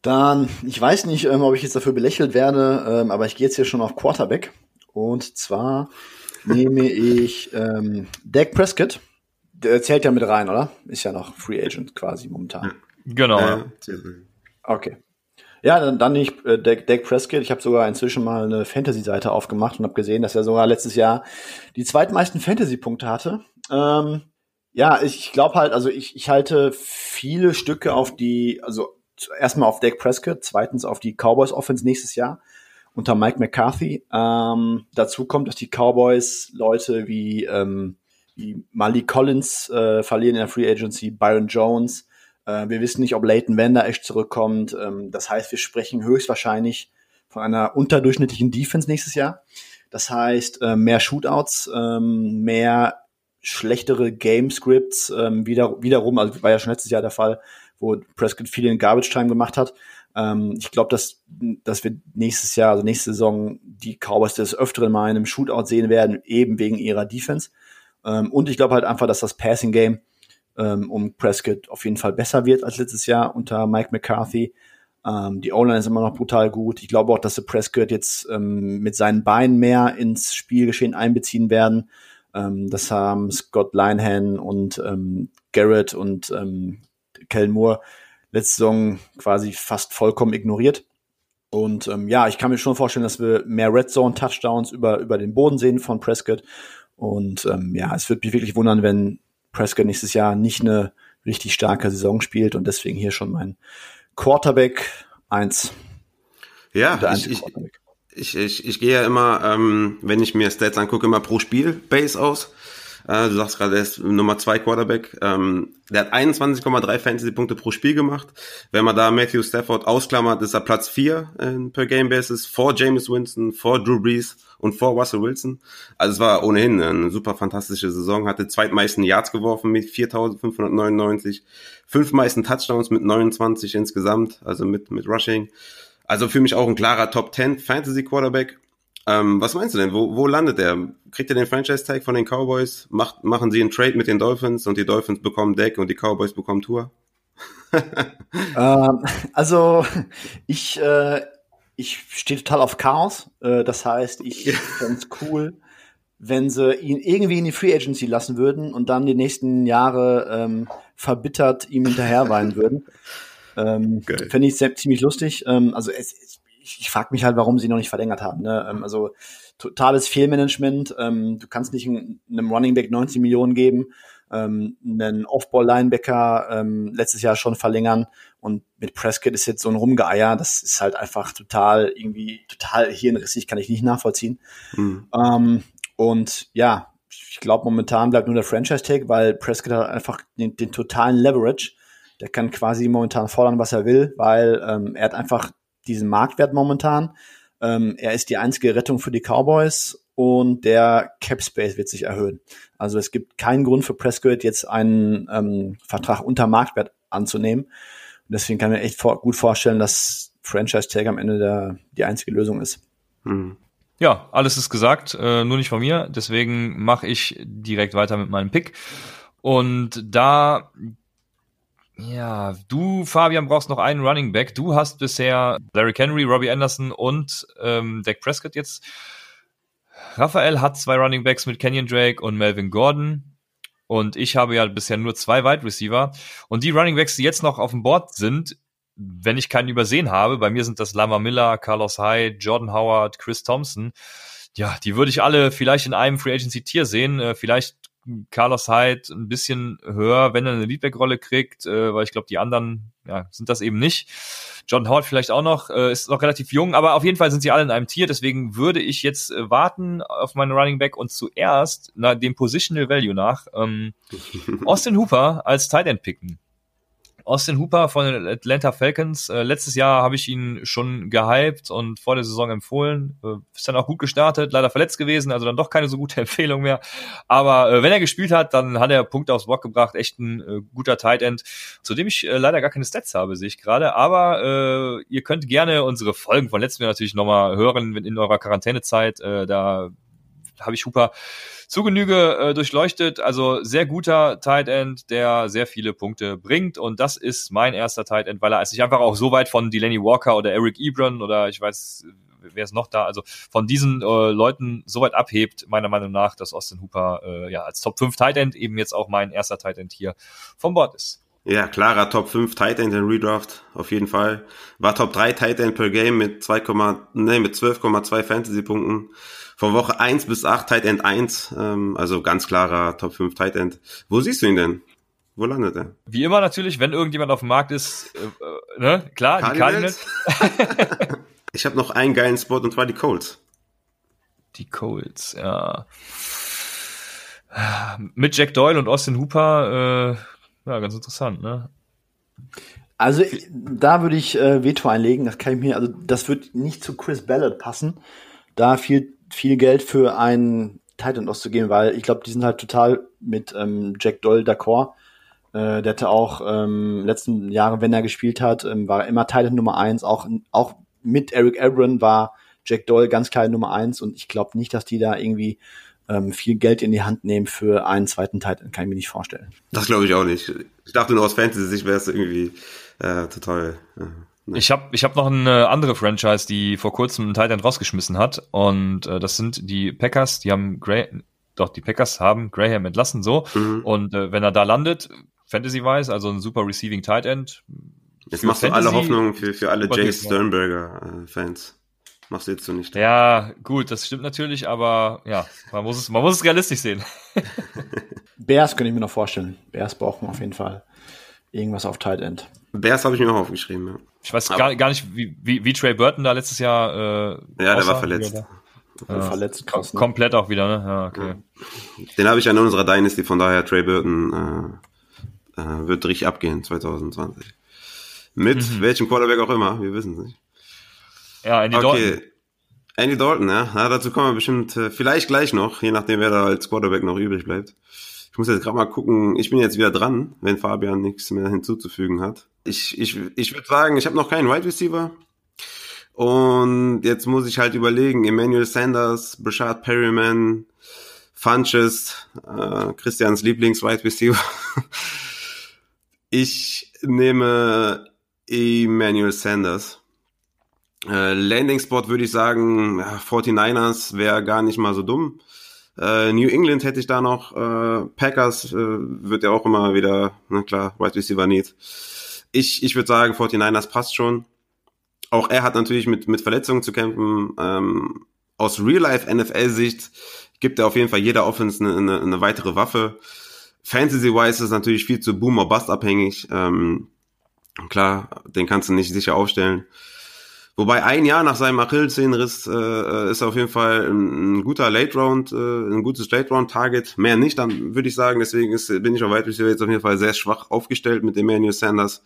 Dann, ich weiß nicht, ähm, ob ich jetzt dafür belächelt werde, ähm, aber ich gehe jetzt hier schon auf Quarterback. Und zwar nehme ich ähm, Dak Prescott der zählt ja mit rein, oder? Ist ja noch Free Agent quasi momentan. Genau. Ja. Okay. Ja, dann, dann nicht äh, Dak, Dak Prescott. Ich habe sogar inzwischen mal eine Fantasy-Seite aufgemacht und habe gesehen, dass er sogar letztes Jahr die zweitmeisten Fantasy-Punkte hatte. Ähm, ja, ich glaube halt, also ich, ich halte viele Stücke auf die, also erstmal auf Dak Prescott, zweitens auf die Cowboys Offense nächstes Jahr unter Mike McCarthy. Ähm, dazu kommt, dass die Cowboys Leute wie ähm, wie Malik Collins äh, verlieren in der Free Agency, Byron Jones. Äh, wir wissen nicht, ob Leighton Vander echt zurückkommt. Ähm, das heißt, wir sprechen höchstwahrscheinlich von einer unterdurchschnittlichen Defense nächstes Jahr. Das heißt, äh, mehr Shootouts, ähm, mehr schlechtere Game Scripts, ähm, wieder, wiederum, also war ja schon letztes Jahr der Fall, wo Prescott viel in Garbage Time gemacht hat. Ähm, ich glaube, dass, dass wir nächstes Jahr, also nächste Saison, die Cowboys des Öfteren mal in einem Shootout sehen werden, eben wegen ihrer Defense. Ähm, und ich glaube halt einfach, dass das Passing Game ähm, um Prescott auf jeden Fall besser wird als letztes Jahr unter Mike McCarthy. Ähm, die O-Line ist immer noch brutal gut. Ich glaube auch, dass sie Prescott jetzt ähm, mit seinen Beinen mehr ins Spielgeschehen einbeziehen werden. Ähm, das haben Scott Linehan und ähm, Garrett und ähm, Kellen Moore letzte Saison quasi fast vollkommen ignoriert. Und ähm, ja, ich kann mir schon vorstellen, dass wir mehr Red Zone Touchdowns über, über den Boden sehen von Prescott und ähm, ja, es würde mich wirklich wundern, wenn Prescott nächstes Jahr nicht eine richtig starke Saison spielt und deswegen hier schon mein Quarterback 1. Ja, ich, ich, ich, ich, ich gehe ja immer, ähm, wenn ich mir Stats angucke, immer pro Spiel Base aus. Äh, du sagst gerade, er ist Nummer zwei Quarterback. Ähm, der hat 21,3 Fantasy-Punkte pro Spiel gemacht. Wenn man da Matthew Stafford ausklammert, ist er Platz vier in per Game Basis vor James Winston, vor Drew Brees und vor Russell Wilson. Also es war ohnehin eine super fantastische Saison. Hatte zweitmeisten Yards geworfen mit 4.599, fünf meisten Touchdowns mit 29 insgesamt, also mit mit Rushing. Also für mich auch ein klarer Top 10 Fantasy Quarterback. Ähm, was meinst du denn? Wo, wo landet er? Kriegt er den Franchise-Tag von den Cowboys? Macht, machen sie einen Trade mit den Dolphins und die Dolphins bekommen Deck und die Cowboys bekommen Tour? ähm, also ich, äh, ich stehe total auf Chaos. Äh, das heißt, ich fände es cool, wenn sie ihn irgendwie in die Free Agency lassen würden und dann die nächsten Jahre ähm, verbittert ihm hinterherweinen würden. Ähm, Fände ich ziemlich lustig. Ähm, also es, es ich, ich frage mich halt, warum sie noch nicht verlängert haben. Ne? Ähm, also totales Fehlmanagement. Ähm, du kannst nicht einem Running Back 90 Millionen geben, ähm, einen Off-Ball-Linebacker ähm, letztes Jahr schon verlängern und mit Prescott ist jetzt so ein Rumgeeier. Das ist halt einfach total irgendwie total hirnrissig, kann ich nicht nachvollziehen. Mhm. Ähm, und ja, ich glaube, momentan bleibt nur der Franchise-Tag, weil Prescott hat einfach den, den, totalen Leverage. Der kann quasi momentan fordern, was er will, weil ähm, er hat einfach diesen Marktwert momentan. Ähm, er ist die einzige Rettung für die Cowboys und der Cap Space wird sich erhöhen. Also es gibt keinen Grund für Prescott jetzt einen ähm, Vertrag unter Marktwert anzunehmen. Und deswegen kann ich mir echt vor gut vorstellen, dass Franchise Tag am Ende der, die einzige Lösung ist. Hm. Ja, alles ist gesagt, äh, nur nicht von mir. Deswegen mache ich direkt weiter mit meinem Pick. Und da ja, du, Fabian, brauchst noch einen Running Back. Du hast bisher Larry Henry, Robbie Anderson und ähm, Dak Prescott jetzt. Raphael hat zwei Running Backs mit Kenyon Drake und Melvin Gordon. Und ich habe ja bisher nur zwei Wide Receiver. Und die Running Backs, die jetzt noch auf dem Board sind, wenn ich keinen übersehen habe, bei mir sind das Lama Miller, Carlos Hyde, Jordan Howard, Chris Thompson. Ja, die würde ich alle vielleicht in einem Free Agency Tier sehen. Äh, vielleicht Carlos Hyde ein bisschen höher, wenn er eine Leadback-Rolle kriegt, äh, weil ich glaube, die anderen ja, sind das eben nicht. John Howard vielleicht auch noch, äh, ist noch relativ jung, aber auf jeden Fall sind sie alle in einem Tier, deswegen würde ich jetzt äh, warten auf meinen Running Back und zuerst na, dem Positional Value nach ähm, Austin Hooper als Tight End picken. Austin Hooper von den Atlanta Falcons. Äh, letztes Jahr habe ich ihn schon gehypt und vor der Saison empfohlen. Äh, ist dann auch gut gestartet, leider verletzt gewesen, also dann doch keine so gute Empfehlung mehr. Aber äh, wenn er gespielt hat, dann hat er Punkte aufs Bock gebracht. Echt ein äh, guter Tight End, zu dem ich äh, leider gar keine Stats habe, sehe ich gerade. Aber äh, ihr könnt gerne unsere Folgen von letztem Jahr natürlich nochmal hören in eurer Quarantänezeit. Äh, da habe ich Hooper zu Genüge äh, durchleuchtet. Also sehr guter Tight End, der sehr viele Punkte bringt. Und das ist mein erster Tight End, weil er sich einfach auch so weit von Delaney Walker oder Eric Ebron oder ich weiß, wer ist noch da, also von diesen äh, Leuten so weit abhebt, meiner Meinung nach, dass Austin Hooper äh, ja als Top 5 Tight End eben jetzt auch mein erster Tight End hier vom Bord ist. Ja, klarer Top 5 Tight End in Redraft, auf jeden Fall. War Top 3 Tight End per Game mit 2, nee, mit 12,2 Fantasy Punkten. Von Woche 1 bis 8 Tight End 1, ähm, also ganz klarer Top 5 Tight End. Wo siehst du ihn denn? Wo landet er? Wie immer natürlich, wenn irgendjemand auf dem Markt ist, äh, äh, ne? klar, Cardinals. die Cardinals. ich habe noch einen geilen Spot und zwar die Colts. Die Colts, ja. Mit Jack Doyle und Austin Hooper, äh, ja, ganz interessant, ne? Also da würde ich äh, Veto einlegen, das kann ich mir, also das wird nicht zu Chris Ballard passen, da viel viel Geld für einen Titan auszugeben, weil ich glaube, die sind halt total mit ähm, Jack Doll d'accord. Äh, der hatte auch ähm, letzten Jahre, wenn er gespielt hat, ähm, war er immer Titan Nummer eins. Auch, auch mit Eric Ebron war Jack Doll ganz klar Nummer eins. Und ich glaube nicht, dass die da irgendwie ähm, viel Geld in die Hand nehmen für einen zweiten Titan. Kann ich mir nicht vorstellen. Das glaube ich auch nicht. Ich dachte nur aus Fantasy-Sicht wäre es irgendwie äh, total. Äh Nee. Ich habe ich hab noch eine andere Franchise, die vor kurzem einen Titan rausgeschmissen hat. Und äh, das sind die Packers. Die haben Gray, doch die Packers haben Graham entlassen so. Mhm. Und äh, wenn er da landet, Fantasy-wise, also ein super Receiving Tight End. Jetzt machst Fantasy, du alle Hoffnung für, für alle Jay Sternberger-Fans. Äh, machst du jetzt so nicht. Ja, gut, das stimmt natürlich, aber ja, man muss es, man muss es realistisch sehen. Bears könnte ich mir noch vorstellen. Bears brauchen auf jeden Fall irgendwas auf Tight End. Bears habe ich mir auch aufgeschrieben, ja. Ich weiß gar, gar nicht, wie, wie, wie Trey Burton da letztes Jahr. Äh, ja, der war verletzt. Ja, verletzt krass, ne? Komplett auch wieder, ne? Ja, okay. Den habe ich an unserer Dynasty, von daher Trey Burton äh, äh, wird richtig abgehen 2020. Mit mhm. welchem Quarterback auch immer, wir wissen es nicht. Ja, Andy okay. Dalton. Andy Dalton, ja. ja. Dazu kommen wir bestimmt äh, vielleicht gleich noch, je nachdem, wer da als Quarterback noch übrig bleibt. Ich muss jetzt gerade mal gucken, ich bin jetzt wieder dran, wenn Fabian nichts mehr hinzuzufügen hat. Ich, ich, ich würde sagen, ich habe noch keinen Wide Receiver. Und jetzt muss ich halt überlegen, Emmanuel Sanders, Brashad Perryman, Funches, äh, Christians Lieblings-Wide Receiver. ich nehme Emmanuel Sanders. Äh, Landing Spot würde ich sagen, ja, 49ers wäre gar nicht mal so dumm. Äh, New England hätte ich da noch. Äh, Packers äh, wird ja auch immer wieder, na klar, Wide Receiver Need. Ich, ich würde sagen, 49ers passt schon. Auch er hat natürlich mit, mit Verletzungen zu kämpfen. Ähm, aus Real-Life-NFL-Sicht gibt er auf jeden Fall jeder Offense eine, eine, eine weitere Waffe. Fantasy-wise ist es natürlich viel zu Boom-or-Bust abhängig. Ähm, klar, den kannst du nicht sicher aufstellen. Wobei ein Jahr nach seinem Achillessehnenriss äh, ist auf jeden Fall ein, ein guter Late Round, äh, ein gutes Late Round Target. Mehr nicht, dann würde ich sagen. Deswegen ist, bin ich auf Wide Receiver jetzt auf jeden Fall sehr schwach aufgestellt mit Emmanuel Sanders.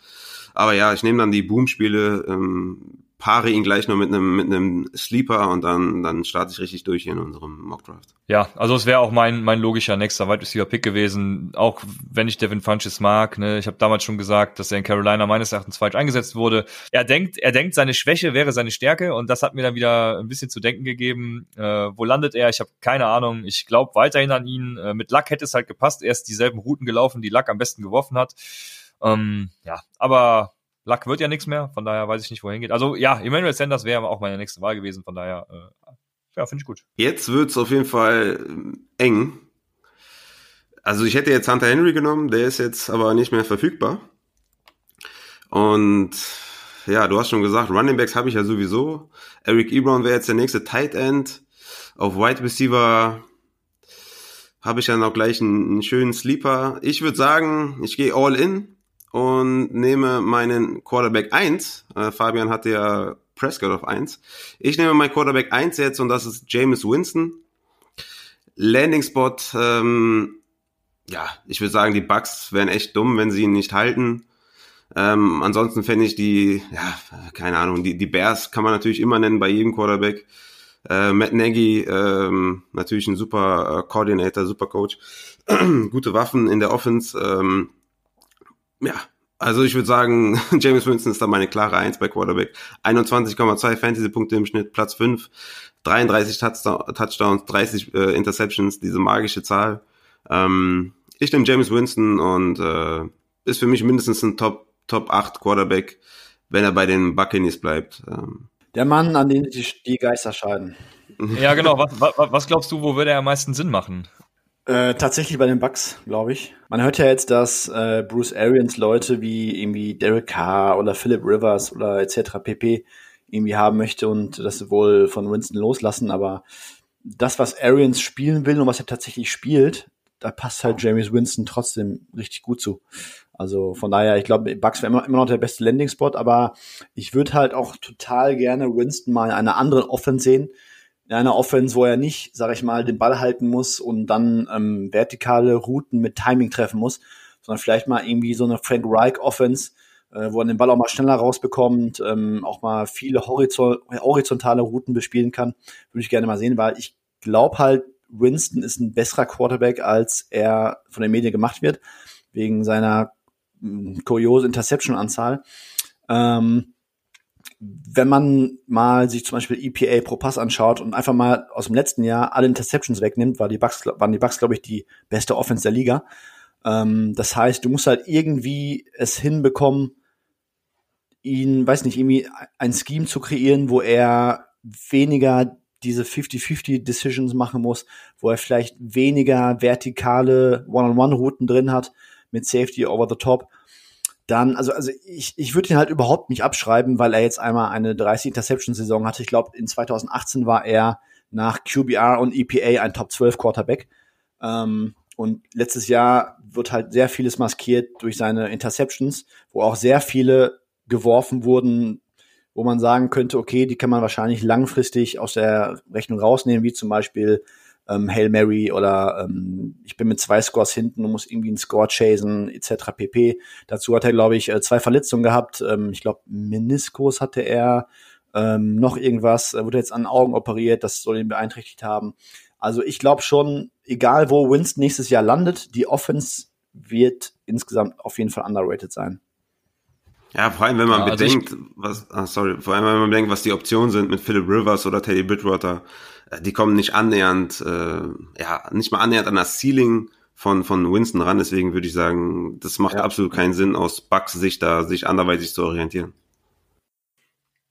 Aber ja, ich nehme dann die Boom-Spiele. Ähm, paare ihn gleich nur mit einem mit einem Sleeper und dann dann starte ich richtig durch hier in unserem Mock Draft. Ja, also es wäre auch mein mein logischer nächster Wide Receiver Pick gewesen, auch wenn ich Devin Funches mag, ne? Ich habe damals schon gesagt, dass er in Carolina meines Erachtens falsch eingesetzt wurde. Er denkt, er denkt, seine Schwäche wäre seine Stärke und das hat mir dann wieder ein bisschen zu denken gegeben. Äh, wo landet er? Ich habe keine Ahnung. Ich glaube weiterhin an ihn. Äh, mit Luck hätte es halt gepasst. Er ist dieselben Routen gelaufen, die Luck am besten geworfen hat. Ähm, ja, aber Luck wird ja nichts mehr, von daher weiß ich nicht, wohin geht. Also ja, Emmanuel Sanders wäre auch meine nächste Wahl gewesen, von daher, äh, ja, finde ich gut. Jetzt wird's auf jeden Fall äh, eng. Also ich hätte jetzt Hunter Henry genommen, der ist jetzt aber nicht mehr verfügbar. Und ja, du hast schon gesagt, Running Backs habe ich ja sowieso. Eric Ebron wäre jetzt der nächste Tight End. Auf Wide Receiver habe ich ja noch gleich einen, einen schönen Sleeper. Ich würde sagen, ich gehe all in und nehme meinen Quarterback 1. Äh, Fabian hatte ja Prescott auf 1. Ich nehme meinen Quarterback 1 jetzt und das ist James Winston. Landing Spot, ähm, ja, ich würde sagen, die Bucks wären echt dumm, wenn sie ihn nicht halten. Ähm, ansonsten fände ich die, ja, keine Ahnung, die, die Bears kann man natürlich immer nennen bei jedem Quarterback. Äh, Matt Nagy, ähm, natürlich ein super äh, Coordinator, super Coach. Gute Waffen in der Offense. Ähm, ja, also ich würde sagen, James Winston ist da meine klare Eins bei Quarterback. 21,2 Fantasy-Punkte im Schnitt, Platz 5, 33 Touchdowns, 30 äh, Interceptions, diese magische Zahl. Ähm, ich nehme James Winston und äh, ist für mich mindestens ein Top, Top 8 Quarterback, wenn er bei den Buccaneers bleibt. Ähm, der Mann, an den sich die Geister scheiden. Ja, genau. Was, was, was glaubst du, wo würde er am meisten Sinn machen? Äh, tatsächlich bei den Bucks, glaube ich. Man hört ja jetzt, dass äh, Bruce Arians Leute wie irgendwie Derek Carr oder Philip Rivers oder etc. pp. irgendwie haben möchte und das wohl von Winston loslassen, aber das, was Arians spielen will und was er tatsächlich spielt, da passt halt James Winston trotzdem richtig gut zu. Also von daher, ich glaube, Bucks wäre immer, immer noch der beste Landing-Spot, aber ich würde halt auch total gerne Winston mal in einer anderen Offense sehen. In einer Offense, wo er nicht, sag ich mal, den Ball halten muss und dann ähm, vertikale Routen mit Timing treffen muss, sondern vielleicht mal irgendwie so eine Frank Reich Offense, äh, wo er den Ball auch mal schneller rausbekommt, ähm, auch mal viele horizontale Routen bespielen kann. Würde ich gerne mal sehen, weil ich glaube halt, Winston ist ein besserer Quarterback, als er von den Medien gemacht wird, wegen seiner kuriose Interception-Anzahl. Ähm, wenn man mal sich zum Beispiel EPA pro Pass anschaut und einfach mal aus dem letzten Jahr alle Interceptions wegnimmt, war die Bucks, waren die Bucks, glaube ich, die beste Offense der Liga. Ähm, das heißt, du musst halt irgendwie es hinbekommen, ihn, weiß nicht, irgendwie ein Scheme zu kreieren, wo er weniger diese 50-50 Decisions machen muss, wo er vielleicht weniger vertikale One-on-One-Routen drin hat, mit Safety over the top. Dann, also, also ich, ich würde ihn halt überhaupt nicht abschreiben, weil er jetzt einmal eine 30 Interception-Saison hatte. Ich glaube, in 2018 war er nach QBR und EPA ein Top 12 Quarterback. Ähm, und letztes Jahr wird halt sehr vieles maskiert durch seine Interceptions, wo auch sehr viele geworfen wurden, wo man sagen könnte, okay, die kann man wahrscheinlich langfristig aus der Rechnung rausnehmen, wie zum Beispiel ähm, Hail Mary oder ähm, ich bin mit zwei Scores hinten und muss irgendwie einen Score chasen, etc. pp. Dazu hat er, glaube ich, äh, zwei Verletzungen gehabt. Ähm, ich glaube, Meniskus hatte er, ähm, noch irgendwas, er wurde jetzt an Augen operiert, das soll ihn beeinträchtigt haben. Also ich glaube schon, egal wo Winston nächstes Jahr landet, die Offense wird insgesamt auf jeden Fall underrated sein. Ja, vor allem, wenn man ja, also bedenkt, was, ah, sorry, vor allem, wenn man bedenkt, was die Optionen sind mit Philip Rivers oder Teddy Bridgewater, äh, die kommen nicht annähernd, äh, ja, nicht mal annähernd an das Ceiling von, von Winston ran. Deswegen würde ich sagen, das macht ja. absolut keinen Sinn, aus Bucks Sicht da sich anderweitig zu orientieren.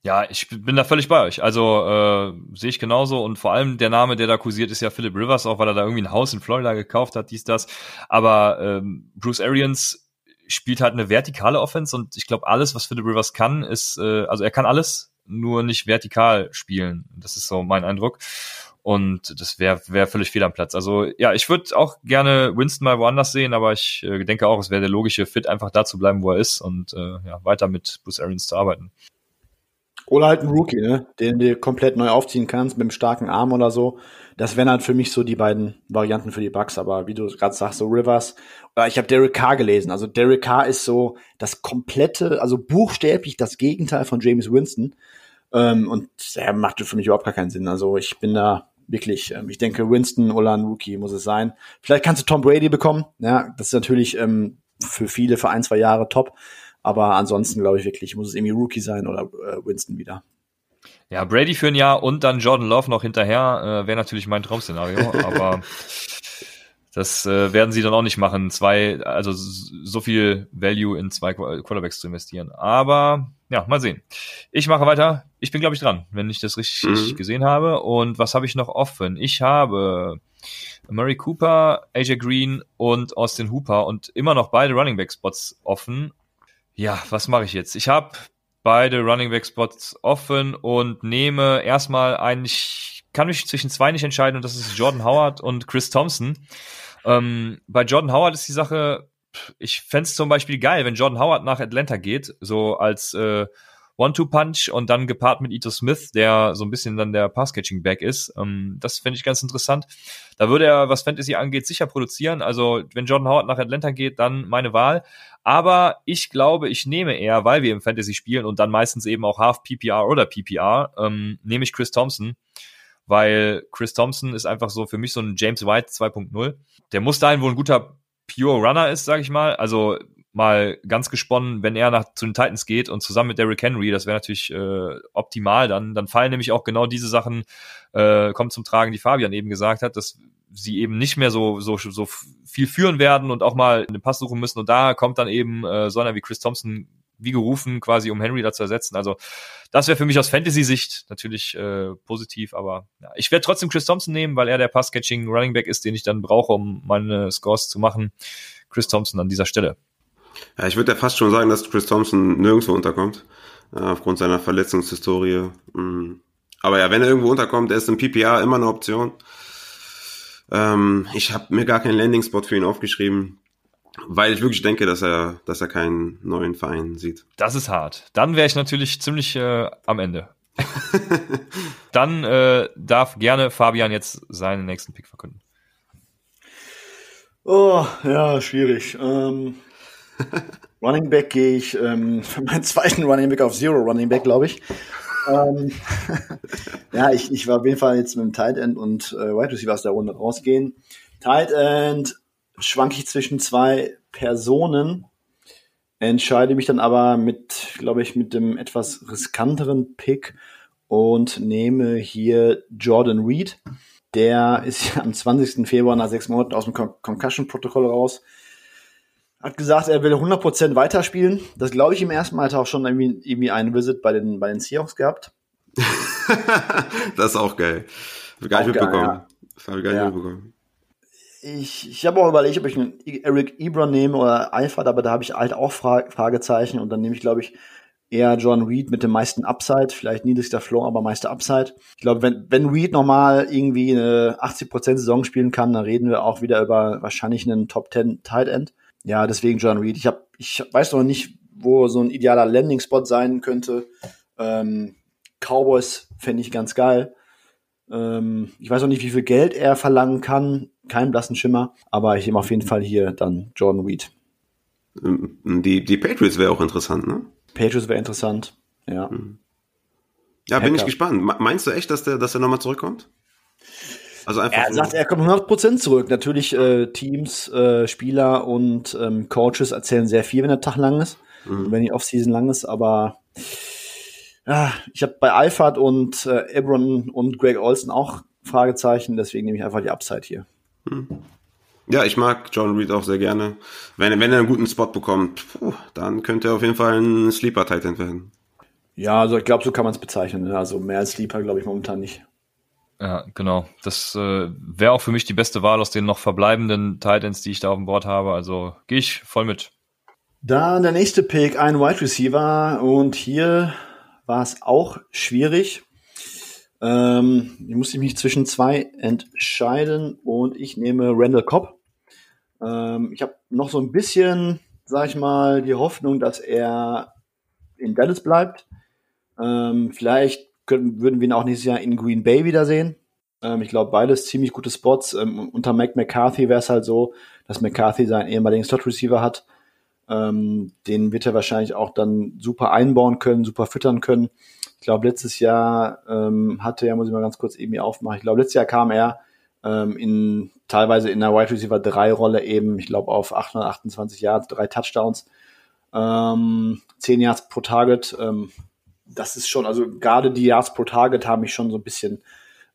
Ja, ich bin da völlig bei euch. Also äh, sehe ich genauso. Und vor allem der Name, der da kursiert, ist ja Philip Rivers, auch weil er da irgendwie ein Haus in Florida gekauft hat, dies, das. Aber ähm, Bruce Arians spielt halt eine vertikale Offense und ich glaube, alles, was Philip Rivers kann, ist, äh, also er kann alles, nur nicht vertikal spielen. Das ist so mein Eindruck. Und das wäre wär völlig fehl am Platz. Also ja, ich würde auch gerne Winston mal woanders sehen, aber ich äh, denke auch, es wäre der logische Fit, einfach da zu bleiben, wo er ist und äh, ja, weiter mit Bruce Arians zu arbeiten. Oder halt ein Rookie, ne? den du komplett neu aufziehen kannst mit einem starken Arm oder so. Das wären halt für mich so die beiden Varianten für die Bucks. Aber wie du gerade sagst, so Rivers. Ich habe Derek Carr gelesen. Also Derek Carr ist so das komplette, also buchstäblich das Gegenteil von James Winston. Ähm, und er macht für mich überhaupt gar keinen Sinn. Also ich bin da wirklich, ähm, ich denke, Winston oder ein Rookie muss es sein. Vielleicht kannst du Tom Brady bekommen. Ja, das ist natürlich ähm, für viele für ein, zwei Jahre top. Aber ansonsten glaube ich wirklich, muss es irgendwie Rookie sein oder äh, Winston wieder. Ja, Brady für ein Jahr und dann Jordan Love noch hinterher äh, wäre natürlich mein Traumszenario, aber das äh, werden sie dann auch nicht machen, zwei, also so viel Value in zwei Quarterbacks zu investieren. Aber ja, mal sehen. Ich mache weiter. Ich bin, glaube ich, dran, wenn ich das richtig mhm. gesehen habe. Und was habe ich noch offen? Ich habe Murray Cooper, AJ Green und Austin Hooper und immer noch beide Running Back Spots offen. Ja, was mache ich jetzt? Ich habe beide Running Back Spots offen und nehme erstmal eigentlich, kann mich zwischen zwei nicht entscheiden und das ist Jordan Howard und Chris Thompson. Ähm, bei Jordan Howard ist die Sache, ich fände zum Beispiel geil, wenn Jordan Howard nach Atlanta geht, so als äh, One-Two-Punch und dann gepaart mit Ito Smith, der so ein bisschen dann der Pass-Catching-Back ist. Ähm, das finde ich ganz interessant. Da würde er, was Fantasy angeht, sicher produzieren. Also wenn Jordan Howard nach Atlanta geht, dann meine Wahl. Aber ich glaube, ich nehme eher, weil wir im Fantasy spielen und dann meistens eben auch Half PPR oder PPR, ähm, nehme ich Chris Thompson weil Chris Thompson ist einfach so für mich so ein James White 2.0. Der muss dahin, wo ein guter Pure Runner ist, sag ich mal. Also mal ganz gesponnen, wenn er nach zu den Titans geht und zusammen mit Derrick Henry, das wäre natürlich äh, optimal, dann dann fallen nämlich auch genau diese Sachen äh, kommen zum Tragen, die Fabian eben gesagt hat, dass sie eben nicht mehr so so so viel führen werden und auch mal den Pass suchen müssen und da kommt dann eben äh, so einer wie Chris Thompson wie gerufen, quasi um Henry da zu ersetzen. Also das wäre für mich aus Fantasy-Sicht natürlich äh, positiv, aber ja, ich werde trotzdem Chris Thompson nehmen, weil er der Pass-Catching Running Back ist, den ich dann brauche, um meine Scores zu machen. Chris Thompson an dieser Stelle. Ja, ich würde ja fast schon sagen, dass Chris Thompson nirgendwo unterkommt, äh, aufgrund seiner Verletzungshistorie. Mhm. Aber ja, wenn er irgendwo unterkommt, er ist im PPA immer eine Option. Ähm, ich habe mir gar keinen Landing-Spot für ihn aufgeschrieben. Weil ich wirklich denke, dass er, dass er keinen neuen Verein sieht. Das ist hart. Dann wäre ich natürlich ziemlich äh, am Ende. Dann äh, darf gerne Fabian jetzt seinen nächsten Pick verkünden. Oh, ja, schwierig. Ähm, Running Back gehe ich ähm, für meinen zweiten Running Back auf Zero Running Back, glaube ich. ähm, ja, ich, ich war auf jeden Fall jetzt mit dem Tight End und äh, Wide Receiver aus der Runde rausgehen. Tight End schwanke ich zwischen zwei Personen, entscheide mich dann aber mit, glaube ich, mit dem etwas riskanteren Pick und nehme hier Jordan Reed. Der ist am 20. Februar nach sechs Monaten aus dem Con Concussion-Protokoll raus. Hat gesagt, er will 100% weiterspielen. Das glaube ich im ersten Mal. Hat er auch schon irgendwie, irgendwie einen Visit bei den, bei den Seahawks gehabt. das ist auch geil. Hab ich gar nicht mitbekommen. Ja. Das habe ich gar nicht ja. mitbekommen ich, ich habe auch überlegt, ob ich einen Eric Ebron nehme oder Alpha, aber da habe ich halt auch Fra Fragezeichen und dann nehme ich, glaube ich, eher John Reed mit dem meisten Upside, vielleicht niedrigster Floor, aber meiste Upside. Ich glaube, wenn, wenn Reed nochmal irgendwie eine 80% Saison spielen kann, dann reden wir auch wieder über wahrscheinlich einen Top 10 Tight End. Ja, deswegen John Reed. Ich, hab, ich weiß noch nicht, wo so ein idealer Landing-Spot sein könnte. Ähm, Cowboys fände ich ganz geil. Ähm, ich weiß auch nicht, wie viel Geld er verlangen kann. Kein blassen Schimmer. Aber ich nehme auf jeden Fall hier dann Jordan Reed. Ähm, die, die Patriots wäre auch interessant, ne? Patriots wäre interessant, ja. Hm. Ja, bin ich gespannt. Meinst du echt, dass der, dass der nochmal zurückkommt? Also einfach er sagt, er kommt 100% zurück. Natürlich, äh, Teams, äh, Spieler und ähm, Coaches erzählen sehr viel, wenn der Tag lang ist. Mhm. Wenn die Offseason lang ist, aber ja, ich habe bei Alfred und äh, Ebron und Greg Olson auch Fragezeichen, deswegen nehme ich einfach die Upside hier. Hm. Ja, ich mag John Reed auch sehr gerne. Wenn, wenn er einen guten Spot bekommt, puh, dann könnte er auf jeden Fall ein Sleeper-Titan werden. Ja, also ich glaube, so kann man es bezeichnen. Ne? Also mehr als Sleeper glaube ich momentan nicht. Ja, genau. Das äh, wäre auch für mich die beste Wahl aus den noch verbleibenden Titans, die ich da auf dem Board habe. Also gehe ich voll mit. Dann der nächste Pick, ein Wide Receiver. Und hier war es auch schwierig. Ähm, ich musste mich zwischen zwei entscheiden und ich nehme Randall Cobb. Ähm, ich habe noch so ein bisschen, sag ich mal, die Hoffnung, dass er in Dallas bleibt. Ähm, vielleicht können, würden wir ihn auch nächstes Jahr in Green Bay wiedersehen. Ähm, ich glaube, beides ziemlich gute Spots. Ähm, unter Mike McCarthy wäre es halt so, dass McCarthy seinen ehemaligen Slot-Receiver hat ähm, den wird er wahrscheinlich auch dann super einbauen können, super füttern können. Ich glaube, letztes Jahr ähm, hatte er, muss ich mal ganz kurz eben hier aufmachen, ich glaube, letztes Jahr kam er ähm, in teilweise in der Wide Receiver 3 Rolle eben, ich glaube, auf 828 Yards, drei Touchdowns, ähm, 10 Yards pro Target. Ähm, das ist schon, also gerade die Yards pro Target haben mich schon so ein bisschen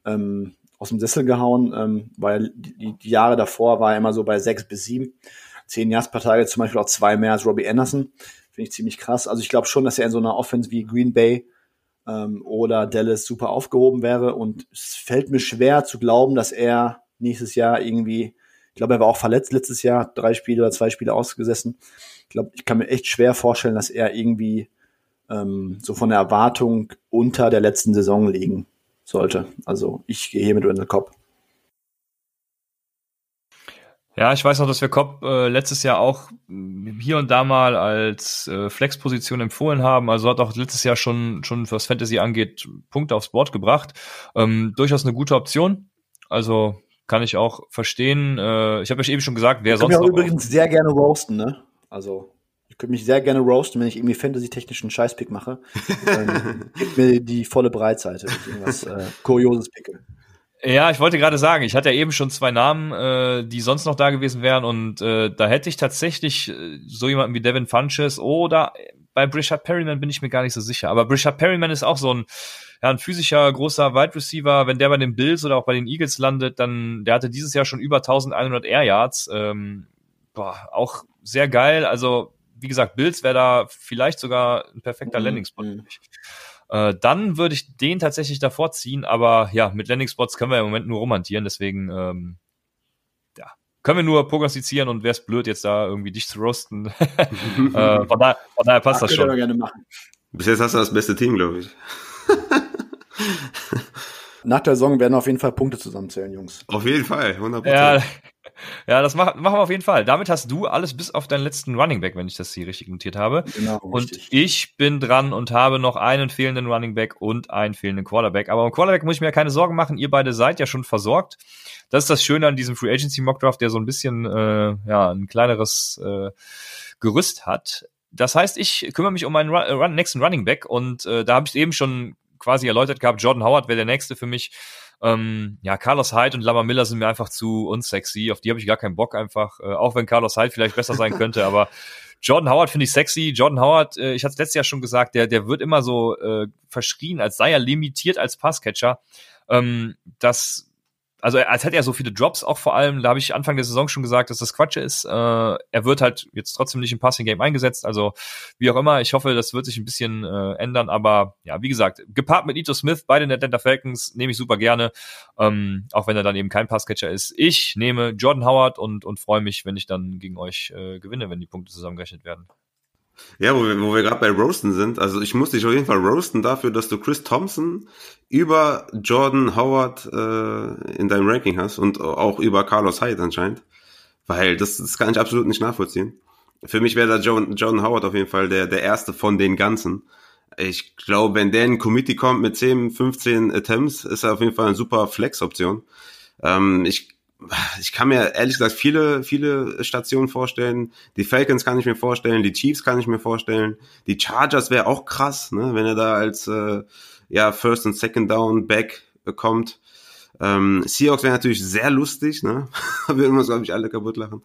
ähm, aus dem Sessel gehauen, ähm, weil die, die Jahre davor war er immer so bei sechs bis sieben zehn Yards per Tage zum Beispiel auch zwei mehr als Robbie Anderson. Finde ich ziemlich krass. Also ich glaube schon, dass er in so einer Offense wie Green Bay ähm, oder Dallas super aufgehoben wäre. Und es fällt mir schwer zu glauben, dass er nächstes Jahr irgendwie, ich glaube, er war auch verletzt letztes Jahr, drei Spiele oder zwei Spiele ausgesessen. Ich glaube, ich kann mir echt schwer vorstellen, dass er irgendwie ähm, so von der Erwartung unter der letzten Saison liegen sollte. Also ich gehe hier mit Randall Cobb. Ja, ich weiß noch, dass wir Cobb äh, letztes Jahr auch hier und da mal als äh, Flexposition empfohlen haben. Also hat auch letztes Jahr schon, schon was Fantasy angeht, Punkte aufs Board gebracht. Ähm, durchaus eine gute Option. Also kann ich auch verstehen. Äh, ich habe euch eben schon gesagt, wer sonst. Ich kann übrigens sehr gerne roasten, ne? Also ich könnte mich sehr gerne roasten, wenn ich irgendwie fantasy-technischen Scheißpick mache. ähm, gib mir die volle Breitseite, wenn ich irgendwas äh, Kurioses picke. Ja, ich wollte gerade sagen, ich hatte ja eben schon zwei Namen, äh, die sonst noch da gewesen wären und äh, da hätte ich tatsächlich äh, so jemanden wie Devin Funches oder bei Brishard Perryman bin ich mir gar nicht so sicher. Aber Brishard Perryman ist auch so ein, ja, ein physischer, großer Wide Receiver. Wenn der bei den Bills oder auch bei den Eagles landet, dann, der hatte dieses Jahr schon über 1100 Air Yards. Ähm, boah, auch sehr geil. Also, wie gesagt, Bills wäre da vielleicht sogar ein perfekter mhm. Landing-Spot. Äh, dann würde ich den tatsächlich davor ziehen, aber ja, mit Landing Spots können wir im Moment nur romantieren, deswegen ähm, ja, können wir nur prognostizieren und wäre es blöd, jetzt da irgendwie dich zu roasten. äh, von, daher, von daher passt Ach, das schon. Wir gerne machen. Bis jetzt hast du das beste Team, glaube ich. Nach der Saison werden auf jeden Fall Punkte zusammenzählen, Jungs. Auf jeden Fall, 100%. Ja, ja, das machen, machen wir auf jeden Fall. Damit hast du alles bis auf deinen letzten Running Back, wenn ich das hier richtig notiert habe. Genau, und richtig. ich bin dran und habe noch einen fehlenden Running Back und einen fehlenden Quarterback. Aber um Quarterback muss ich mir ja keine Sorgen machen. Ihr beide seid ja schon versorgt. Das ist das Schöne an diesem Free Agency Mock Draft, der so ein bisschen äh, ja ein kleineres äh, Gerüst hat. Das heißt, ich kümmere mich um meinen Run, nächsten Running Back und äh, da habe ich eben schon quasi erläutert gehabt. Jordan Howard wäre der nächste für mich. Ähm, ja, Carlos Hyde und Lama Miller sind mir einfach zu unsexy. Auf die habe ich gar keinen Bock einfach. Äh, auch wenn Carlos Hyde vielleicht besser sein könnte, aber Jordan Howard finde ich sexy. Jordan Howard, äh, ich hatte es letztes Jahr schon gesagt, der, der wird immer so äh, verschrien, als sei er limitiert als Passcatcher. Ähm, das also als hätte er so viele Drops auch vor allem, da habe ich Anfang der Saison schon gesagt, dass das Quatsch ist. Äh, er wird halt jetzt trotzdem nicht im Passing Game eingesetzt, also wie auch immer, ich hoffe, das wird sich ein bisschen äh, ändern, aber ja, wie gesagt, gepaart mit Ito Smith bei den Atlanta Falcons nehme ich super gerne, ähm, auch wenn er dann eben kein Passcatcher ist. Ich nehme Jordan Howard und, und freue mich, wenn ich dann gegen euch äh, gewinne, wenn die Punkte zusammengerechnet werden. Ja, wo wir, wo wir gerade bei Roasten sind, also ich muss dich auf jeden Fall roasten dafür, dass du Chris Thompson über Jordan Howard äh, in deinem Ranking hast und auch über Carlos Hyde anscheinend. Weil das, das kann ich absolut nicht nachvollziehen. Für mich wäre da Jordan, Jordan Howard auf jeden Fall der, der erste von den ganzen. Ich glaube, wenn der in Committee kommt mit 10, 15 Attempts, ist er auf jeden Fall eine super Flex-Option. Ähm, ich ich kann mir ehrlich gesagt viele, viele Stationen vorstellen. Die Falcons kann ich mir vorstellen, die Chiefs kann ich mir vorstellen, die Chargers wäre auch krass, ne, wenn er da als äh, ja First und Second Down Back bekommt. Ähm, Seahawks wäre natürlich sehr lustig, ne, würden wir glaube ich alle kaputt lachen.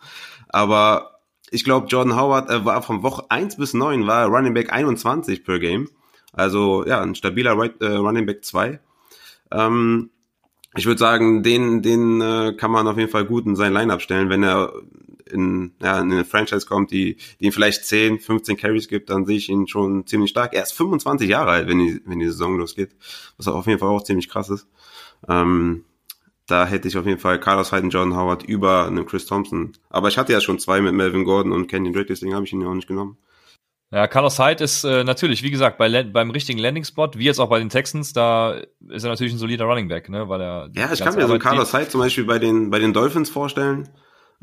Aber ich glaube, Jordan Howard äh, war von Woche 1 bis 9 war Running Back 21 per Game. Also ja, ein stabiler right, äh, Running Back 2. Ähm, ich würde sagen, den, den äh, kann man auf jeden Fall gut in sein Line-Up stellen, wenn er in, ja, in eine Franchise kommt, die, die ihm vielleicht 10, 15 Carries gibt, dann sehe ich ihn schon ziemlich stark. Er ist 25 Jahre alt, wenn die, wenn die Saison losgeht, was auf jeden Fall auch ziemlich krass ist. Ähm, da hätte ich auf jeden Fall Carlos Hyde und Jordan Howard über einen Chris Thompson. Aber ich hatte ja schon zwei mit Melvin Gordon und Kenyon Drake, deswegen habe ich ihn ja auch nicht genommen. Ja, Carlos Hyde ist äh, natürlich, wie gesagt, bei, beim richtigen Landing-Spot, wie jetzt auch bei den Texans, da ist er natürlich ein solider Running Back, ne, weil er. Ja, ich kann mir so Carlos Hyde zum Beispiel bei den, bei den Dolphins vorstellen.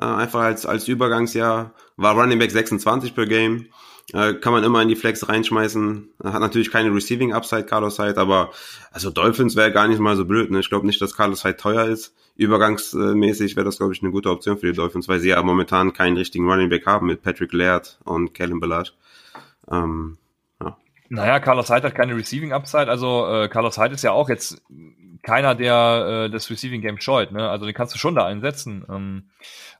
Äh, einfach als, als Übergangsjahr. War Running Back 26 per Game. Äh, kann man immer in die Flex reinschmeißen. Hat natürlich keine Receiving Upside, Carlos Hyde, aber also Dolphins wäre gar nicht mal so blöd. Ne? Ich glaube nicht, dass Carlos Hyde teuer ist. Übergangsmäßig wäre das, glaube ich, eine gute Option für die Dolphins, weil sie ja momentan keinen richtigen Running Back haben mit Patrick Laird und Kellen Ballard. Ähm, ja. Naja, Carlos Hyde hat keine Receiving Upside, also äh, Carlos Hyde ist ja auch jetzt keiner, der äh, das Receiving Game scheut, ne? Also den kannst du schon da einsetzen. Ähm,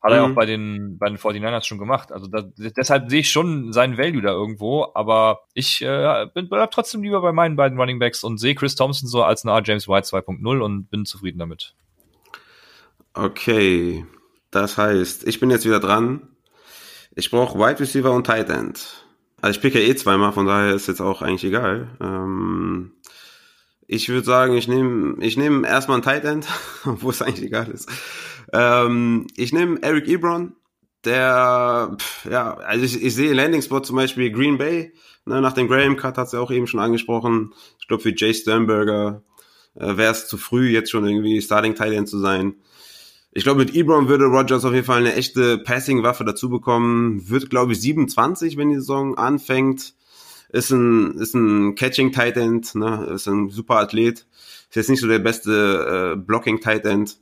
hat mhm. er auch bei den bei den 49ers schon gemacht. Also da, deshalb sehe ich schon seinen Value da irgendwo, aber ich äh, bin bleib trotzdem lieber bei meinen beiden Running Backs und sehe Chris Thompson so als eine Art James White 2.0 und bin zufrieden damit. Okay, das heißt, ich bin jetzt wieder dran. Ich brauche Wide Receiver und Tight End. Also ich pick ja eh zweimal, von daher ist jetzt auch eigentlich egal. Ähm, ich würde sagen, ich nehme ich nehm erstmal ein Tight End, wo es eigentlich egal ist. Ähm, ich nehme Eric Ebron, der, pff, ja, also ich, ich sehe Landing Spot zum Beispiel Green Bay, ne, nach dem Graham Cut hat es ja auch eben schon angesprochen. Ich glaube, für Jay Sternberger äh, wäre es zu früh, jetzt schon irgendwie Starting Tight End zu sein Ich glaube, mit Ebron würde Rogers auf jeden Fall eine echte Passing-Waffe dazu bekommen. Wird, glaube ich, 27, wenn die Saison anfängt. Ist ein, ist ein Catching Tight End, ne? ist ein super Athlet. Ist jetzt nicht so der beste äh, Blocking Tight End.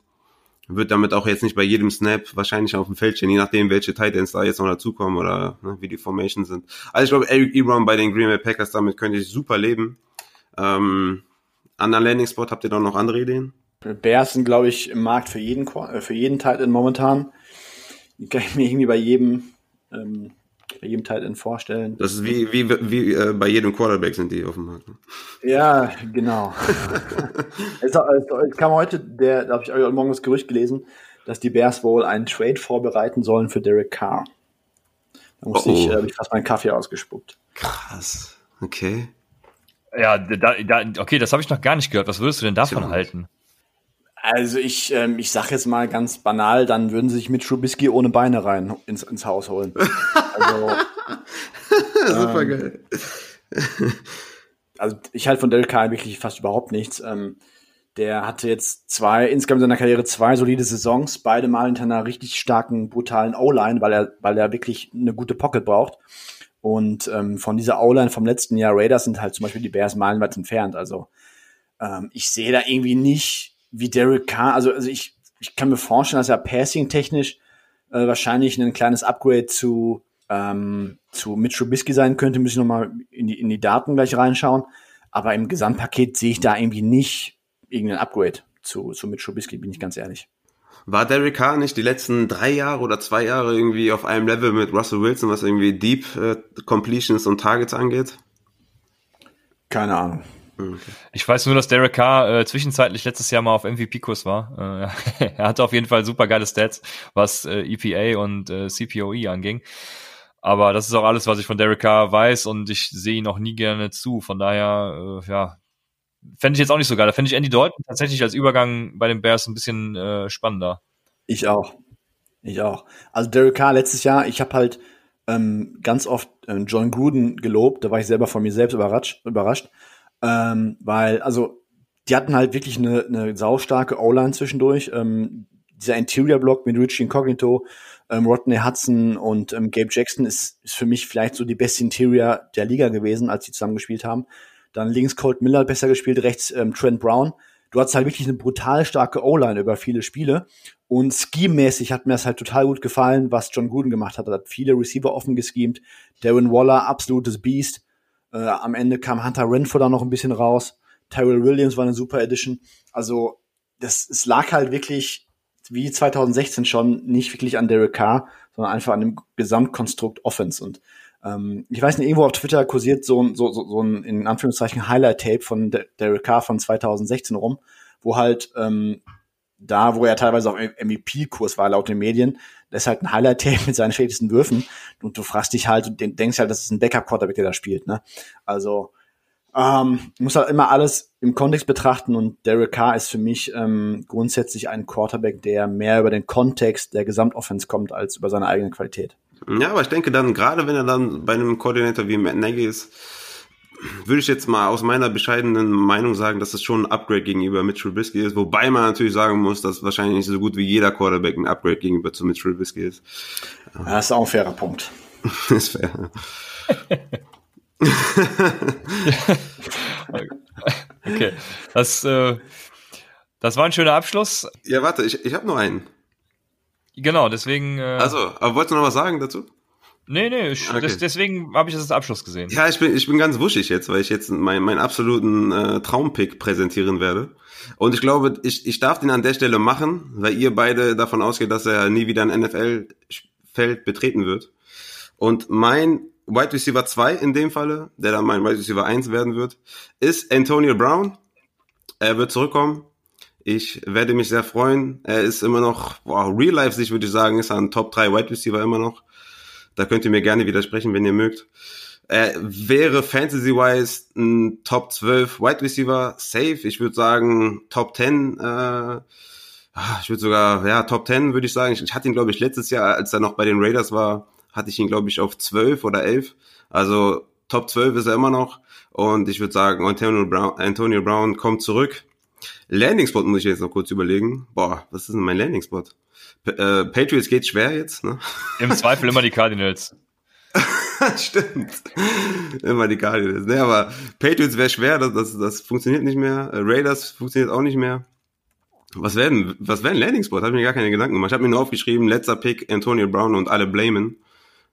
Wird damit auch jetzt nicht bei jedem Snap wahrscheinlich auf dem Feld stehen, je nachdem, welche Tight Ends da jetzt noch dazukommen oder ne, wie die Formation sind. Also ich glaube, Eric Ebron bei den Green Bay Packers, damit könnte ich super leben. Ähm, anderen Landing Spot, habt ihr da noch andere Ideen? Bears sind, glaube ich, im Markt für jeden, äh, für jeden Tight End momentan. Die kann ich mir irgendwie bei jedem, ähm, bei jedem Tight End vorstellen. Das ist wie, wie, wie äh, bei jedem Quarterback sind die auf dem Markt. Ne? Ja, genau. es, es, es, kam heute, der, da habe ich heute Morgen das Gerücht gelesen, dass die Bears wohl einen Trade vorbereiten sollen für Derek Carr. Da musste oh. ich, äh, ich fast meinen Kaffee ausgespuckt. Krass. Okay. Ja, da, da, okay, das habe ich noch gar nicht gehört. Was würdest du denn davon halten? Also ich, ähm, ich sag jetzt mal ganz banal, dann würden sie sich mit Trubisky ohne Beine rein ins, ins Haus holen. Also, Super ähm, geil. Also ich halte von Derek Carr wirklich fast überhaupt nichts. Ähm, der hatte jetzt zwei, insgesamt in seiner Karriere zwei solide Saisons, beide mal hinter einer richtig starken, brutalen O-Line, weil er, weil er wirklich eine gute Pocket braucht. Und ähm, von dieser O-Line vom letzten Jahr Raiders sind halt zum Beispiel die Bears meilenweit entfernt. Also ähm, ich sehe da irgendwie nicht wie Derek Carr, also, also ich, ich kann mir vorstellen, dass er passing-technisch äh, wahrscheinlich ein kleines Upgrade zu, ähm, zu Mitch Trubisky sein könnte. Müssen ich nochmal in die, in die Daten gleich reinschauen. Aber im Gesamtpaket sehe ich da irgendwie nicht irgendein Upgrade zu, zu Mitch Trubisky, bin ich ganz ehrlich. War Derek Carr nicht die letzten drei Jahre oder zwei Jahre irgendwie auf einem Level mit Russell Wilson, was irgendwie Deep äh, Completions und Targets angeht? Keine Ahnung. Okay. Ich weiß nur, dass Derek Carr äh, zwischenzeitlich letztes Jahr mal auf MVP-Kurs war. Äh, er hatte auf jeden Fall super geile Stats, was äh, EPA und äh, CPOE anging. Aber das ist auch alles, was ich von Derek Carr weiß und ich sehe ihn auch nie gerne zu. Von daher, äh, ja, fände ich jetzt auch nicht so geil. Da fände ich Andy Dalton tatsächlich als Übergang bei den Bears ein bisschen äh, spannender. Ich auch. Ich auch. Also Derek Carr letztes Jahr, ich habe halt ähm, ganz oft äh, John Gruden gelobt. Da war ich selber von mir selbst überrascht. überrascht ähm, weil, also, die hatten halt wirklich eine, eine saustarke O-Line zwischendurch. Ähm, dieser Interior-Block mit Richie Incognito, ähm, Rodney Hudson und ähm, Gabe Jackson ist, ist für mich vielleicht so die beste Interior der Liga gewesen, als sie zusammengespielt haben. Dann links Colt Miller besser gespielt, rechts ähm, Trent Brown. Du hattest halt wirklich eine brutal starke O-Line über viele Spiele. Und scheme-mäßig hat mir das halt total gut gefallen, was John Gruden gemacht hat. Er hat viele Receiver offen geschemt. Darren Waller, absolutes Beast. Äh, am Ende kam Hunter Renfro da noch ein bisschen raus. Tyrell Williams war eine super Edition. Also das, es lag halt wirklich wie 2016 schon nicht wirklich an Derek Carr, sondern einfach an dem Gesamtkonstrukt Offense. Und ähm, ich weiß nicht, irgendwo auf Twitter kursiert so, ein so, so, so ein in Anführungszeichen Highlight-Tape von Derek Carr von 2016 rum, wo halt ähm, da, wo er teilweise auf MVP-Kurs war, laut den Medien, das ist halt ein Highlight-Tape mit seinen schlechtesten Würfen und du fragst dich halt und denkst halt, das ist ein Backup-Quarterback, der da spielt, ne? Also, ähm, muss halt immer alles im Kontext betrachten und Derek Carr ist für mich ähm, grundsätzlich ein Quarterback, der mehr über den Kontext der Gesamtoffense kommt, als über seine eigene Qualität. Ja, aber ich denke dann, gerade wenn er dann bei einem Koordinator wie Matt Nagy ist, würde ich jetzt mal aus meiner bescheidenen Meinung sagen, dass es schon ein Upgrade gegenüber Mitch Trubisky ist, wobei man natürlich sagen muss, dass wahrscheinlich nicht so gut wie jeder Quarterback ein Upgrade gegenüber zu Mitch Trubisky ist. Das ist auch ein fairer Punkt. ist fair. okay, das, äh, das war ein schöner Abschluss. Ja, warte, ich, ich habe noch einen. Genau, deswegen. Äh, also, aber wolltest du noch was sagen dazu? Nee, nee, ich, okay. das, deswegen habe ich das als Abschluss gesehen. Ja, ich bin, ich bin ganz wuschig jetzt, weil ich jetzt meinen mein absoluten äh, Traumpick präsentieren werde. Und ich glaube, ich, ich darf den an der Stelle machen, weil ihr beide davon ausgeht, dass er nie wieder ein NFL-Feld betreten wird. Und mein Wide Receiver 2 in dem Falle, der dann mein Wide Receiver 1 werden wird, ist Antonio Brown. Er wird zurückkommen. Ich werde mich sehr freuen. Er ist immer noch, wow, Real Life sich würde ich sagen, ist er ein Top 3 Wide Receiver immer noch. Da könnt ihr mir gerne widersprechen, wenn ihr mögt. Er wäre fantasy-wise ein Top 12 Wide Receiver safe. Ich würde sagen Top 10. Äh, ah, ich würde sogar, ja, Top 10 würde ich sagen. Ich, ich hatte ihn, glaube ich, letztes Jahr, als er noch bei den Raiders war, hatte ich ihn, glaube ich, auf 12 oder 11. Also Top 12 ist er immer noch. Und ich würde sagen, Antonio Brown, Antonio Brown kommt zurück Landing Spot muss ich jetzt noch kurz überlegen. Boah, was ist denn mein Landing Spot? P äh, Patriots geht schwer jetzt, ne? Im Zweifel immer die Cardinals. Stimmt. Immer die Cardinals. Ne, aber Patriots wäre schwer, das, das, das funktioniert nicht mehr. Äh, Raiders funktioniert auch nicht mehr. Was werden, was wäre ein Landing Spot? Habe ich mir gar keine Gedanken gemacht. Ich habe mir nur aufgeschrieben, letzter Pick, Antonio Brown und alle blamen.